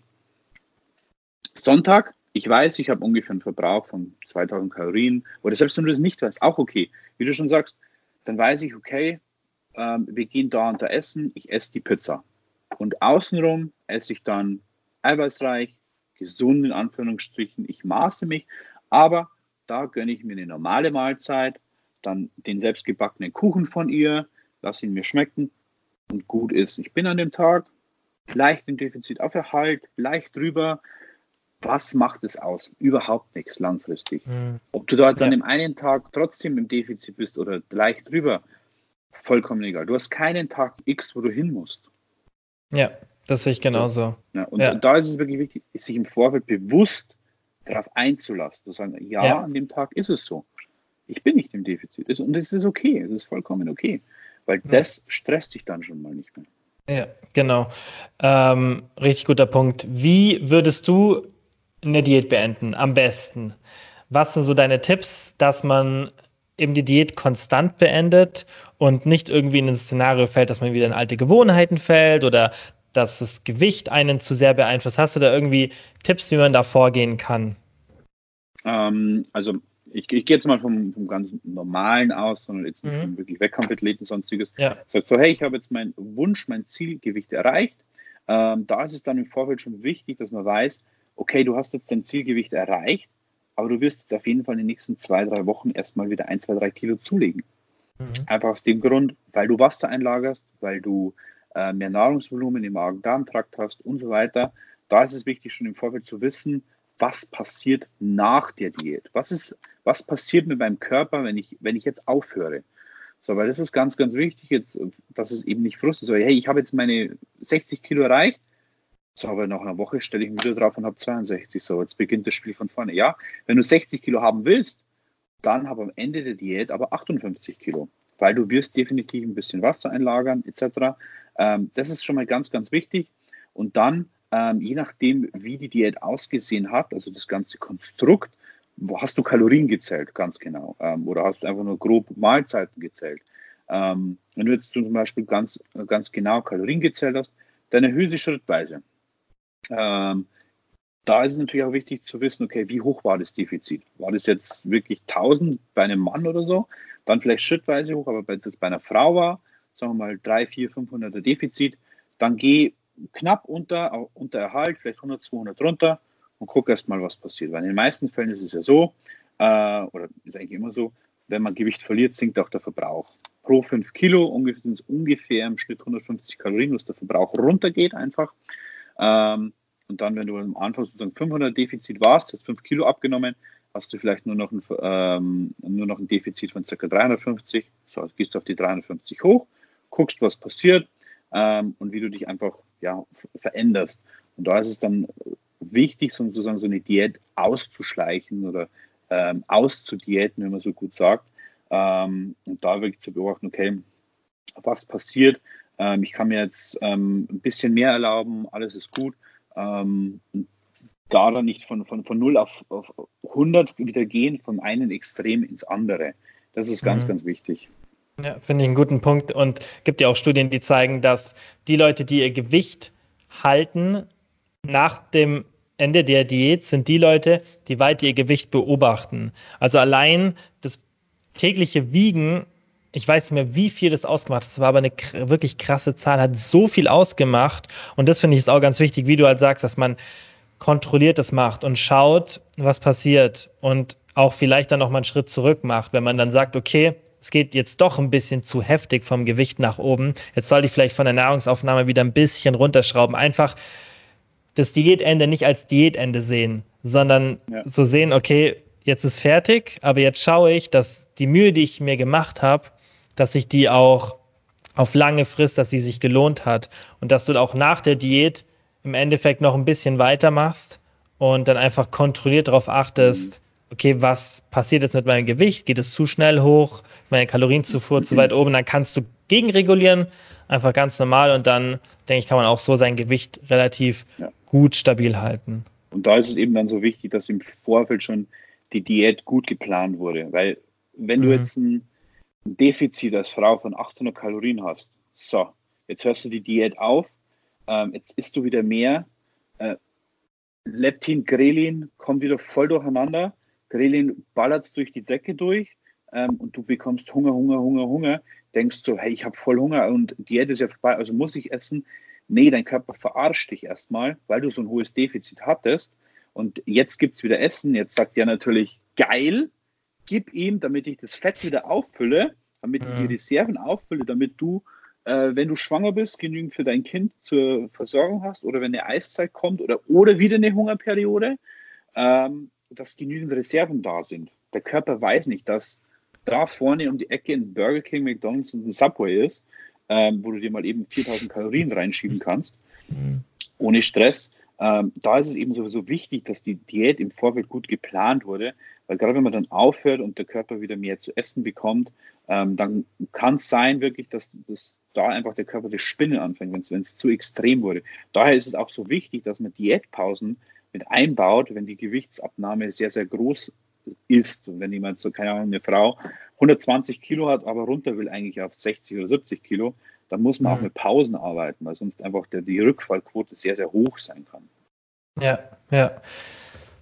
Sonntag, ich weiß, ich habe ungefähr einen Verbrauch von 2000 Kalorien. Oder selbst wenn du das nicht weißt, auch okay. Wie du schon sagst, dann weiß ich, okay, ähm, wir gehen da und da essen, ich esse die Pizza. Und außenrum esse ich dann eiweißreich, gesund in Anführungsstrichen, ich maße mich, aber da gönne ich mir eine normale Mahlzeit, dann den selbstgebackenen Kuchen von ihr, lasse ihn mir schmecken und gut ist. Ich bin an dem Tag leicht im Defizit auf Erhalt, leicht drüber. Was macht es aus? Überhaupt nichts langfristig. Mhm. Ob du da jetzt ja. an dem einen Tag trotzdem im Defizit bist oder leicht drüber, vollkommen egal. Du hast keinen Tag X, wo du hin musst. Ja, das sehe ich genauso. Ja, und ja. da ist es wirklich wichtig, sich im Vorfeld bewusst darauf einzulassen, zu sagen, ja, ja, an dem Tag ist es so. Ich bin nicht im Defizit. Und es ist okay, es ist vollkommen okay. Weil das stresst dich dann schon mal nicht mehr. Ja, genau. Ähm, richtig guter Punkt. Wie würdest du eine Diät beenden? Am besten. Was sind so deine Tipps, dass man eben die Diät konstant beendet und nicht irgendwie in ein Szenario fällt, dass man wieder in alte Gewohnheiten fällt oder dass das Gewicht einen zu sehr beeinflusst. Hast du da irgendwie Tipps, wie man da vorgehen kann? Ähm, also ich, ich gehe jetzt mal vom, vom ganz normalen aus, sondern jetzt nicht mhm. wirklich Wettkampfathleten sonstiges. Ja. Sagt so, hey, ich habe jetzt meinen Wunsch, mein Zielgewicht erreicht. Ähm, da ist es dann im Vorfeld schon wichtig, dass man weiß, okay, du hast jetzt dein Zielgewicht erreicht aber du wirst auf jeden Fall in den nächsten zwei, drei Wochen erstmal wieder ein, zwei, drei Kilo zulegen. Mhm. Einfach aus dem Grund, weil du Wasser einlagerst, weil du äh, mehr Nahrungsvolumen im Magen-Darm-Trakt hast und so weiter. Da ist es wichtig, schon im Vorfeld zu wissen, was passiert nach der Diät? Was, ist, was passiert mit meinem Körper, wenn ich, wenn ich jetzt aufhöre? So, weil das ist ganz, ganz wichtig, jetzt, dass es eben nicht frustet. So, hey, ich habe jetzt meine 60 Kilo erreicht, so, aber nach einer Woche stelle ich mich wieder drauf und habe 62. So, jetzt beginnt das Spiel von vorne. Ja, wenn du 60 Kilo haben willst, dann habe am Ende der Diät aber 58 Kilo, weil du wirst definitiv ein bisschen Wasser einlagern etc. Ähm, das ist schon mal ganz, ganz wichtig. Und dann, ähm, je nachdem, wie die Diät ausgesehen hat, also das ganze Konstrukt, hast du Kalorien gezählt, ganz genau, ähm, oder hast du einfach nur grob Mahlzeiten gezählt. Ähm, wenn du jetzt zum Beispiel ganz, ganz genau Kalorien gezählt hast, dann erhöhe sie schrittweise. Ähm, da ist es natürlich auch wichtig zu wissen, okay, wie hoch war das Defizit? War das jetzt wirklich 1000 bei einem Mann oder so? Dann vielleicht schrittweise hoch, aber wenn das bei einer Frau war, sagen wir mal 3, 4, 500er Defizit, dann geh knapp unter, unter Erhalt, vielleicht 100, 200 runter und guck erst mal, was passiert. Weil in den meisten Fällen ist es ja so, äh, oder ist eigentlich immer so, wenn man Gewicht verliert, sinkt auch der Verbrauch. Pro 5 Kilo sind es ungefähr im Schnitt 150 Kalorien, was der Verbrauch runtergeht einfach. Ähm, und dann, wenn du am Anfang sozusagen 500 Defizit warst, hast 5 Kilo abgenommen, hast du vielleicht nur noch ein, ähm, nur noch ein Defizit von ca. 350. So, gehst du auf die 350 hoch, guckst, was passiert ähm, und wie du dich einfach ja, veränderst. Und da ist es dann wichtig, sozusagen so eine Diät auszuschleichen oder ähm, auszudiäten, wenn man so gut sagt. Ähm, und da wirklich zu beobachten, okay, was passiert. Ähm, ich kann mir jetzt ähm, ein bisschen mehr erlauben, alles ist gut. Ähm, da dann nicht von, von, von 0 auf, auf 100 wieder gehen, von einem Extrem ins andere. Das ist ganz, mhm. ganz wichtig. Ja, finde ich einen guten Punkt. Und gibt ja auch Studien, die zeigen, dass die Leute, die ihr Gewicht halten, nach dem Ende der Diät sind die Leute, die weiter ihr Gewicht beobachten. Also allein das tägliche Wiegen, ich weiß nicht mehr, wie viel das ausgemacht hat, das war aber eine wirklich krasse Zahl, hat so viel ausgemacht. Und das finde ich ist auch ganz wichtig, wie du halt sagst, dass man kontrolliert das macht und schaut, was passiert und auch vielleicht dann noch mal einen Schritt zurück macht, wenn man dann sagt, okay, es geht jetzt doch ein bisschen zu heftig vom Gewicht nach oben. Jetzt sollte ich vielleicht von der Nahrungsaufnahme wieder ein bisschen runterschrauben. Einfach das Diätende nicht als Diätende sehen, sondern ja. so sehen, okay, jetzt ist fertig, aber jetzt schaue ich, dass die Mühe, die ich mir gemacht habe, dass ich die auch auf lange Frist, dass sie sich gelohnt hat und dass du auch nach der Diät im Endeffekt noch ein bisschen weitermachst und dann einfach kontrolliert darauf achtest, okay, was passiert jetzt mit meinem Gewicht? Geht es zu schnell hoch? Ist meine Kalorienzufuhr zu weit oben? Dann kannst du gegenregulieren, einfach ganz normal und dann, denke ich, kann man auch so sein Gewicht relativ ja. gut stabil halten. Und da ist es eben dann so wichtig, dass im Vorfeld schon die Diät gut geplant wurde, weil wenn mhm. du jetzt ein Defizit als Frau von 800 Kalorien hast, so, jetzt hörst du die Diät auf, ähm, jetzt isst du wieder mehr. Äh, Leptin, Grelin kommt wieder voll durcheinander. Grelin ballert durch die Decke durch ähm, und du bekommst Hunger, Hunger, Hunger, Hunger. Denkst du, hey, ich habe voll Hunger und Diät ist ja vorbei, also muss ich essen. Nee, dein Körper verarscht dich erstmal, weil du so ein hohes Defizit hattest. Und jetzt gibt es wieder Essen. Jetzt sagt er natürlich, geil, gib ihm, damit ich das Fett wieder auffülle, damit ich die. Reserven auffülle, damit du äh, wenn du schwanger bist, genügend für dein Kind zur Versorgung hast oder wenn eine Eiszeit kommt oder, oder wieder eine Hungerperiode, ähm, dass genügend Reserven da sind. Der Körper weiß nicht, dass da vorne um die Ecke ein Burger King, McDonalds und ein Subway ist, ähm, wo du dir mal eben 4000 Kalorien reinschieben kannst, mhm. ohne Stress. Ähm, da ist es eben sowieso wichtig, dass die Diät im Vorfeld gut geplant wurde, weil gerade wenn man dann aufhört und der Körper wieder mehr zu essen bekommt, ähm, dann kann es sein wirklich, dass, dass da einfach der Körper das Spinnen anfängt, wenn es zu extrem wurde. Daher ist es auch so wichtig, dass man Diätpausen mit einbaut, wenn die Gewichtsabnahme sehr, sehr groß ist. Und wenn jemand so, keine Ahnung, eine Frau 120 Kilo hat, aber runter will eigentlich auf 60 oder 70 Kilo, dann muss man mhm. auch mit Pausen arbeiten, weil sonst einfach der, die Rückfallquote sehr, sehr hoch sein kann. Ja, ja.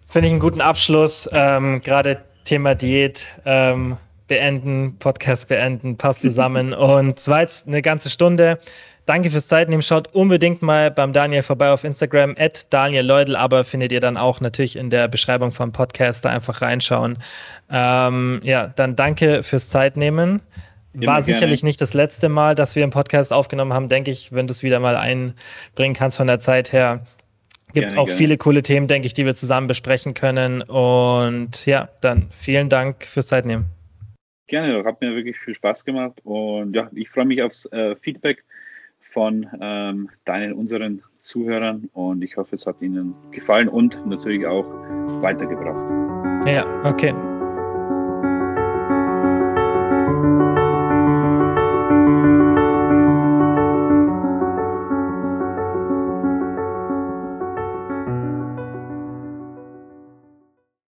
Finde ich einen guten Abschluss. Ähm, Gerade Thema Diät. Ähm, beenden, Podcast beenden, passt zusammen. Und es war jetzt eine ganze Stunde. Danke fürs Zeitnehmen. Schaut unbedingt mal beim Daniel vorbei auf Instagram, at Daniel Leudel, aber findet ihr dann auch natürlich in der Beschreibung vom Podcast, da einfach reinschauen. Ähm, ja, dann danke fürs Zeitnehmen. War sicherlich gerne. nicht das letzte Mal, dass wir einen Podcast aufgenommen haben, denke ich, wenn du es wieder mal einbringen kannst von der Zeit her. Gibt es auch gerne. viele coole Themen, denke ich, die wir zusammen besprechen können. Und ja, dann vielen Dank fürs Zeitnehmen. Gerne, hat mir wirklich viel Spaß gemacht und ja, ich freue mich aufs äh, Feedback von ähm, deinen, unseren Zuhörern und ich hoffe, es hat Ihnen gefallen und natürlich auch weitergebracht. Ja, okay.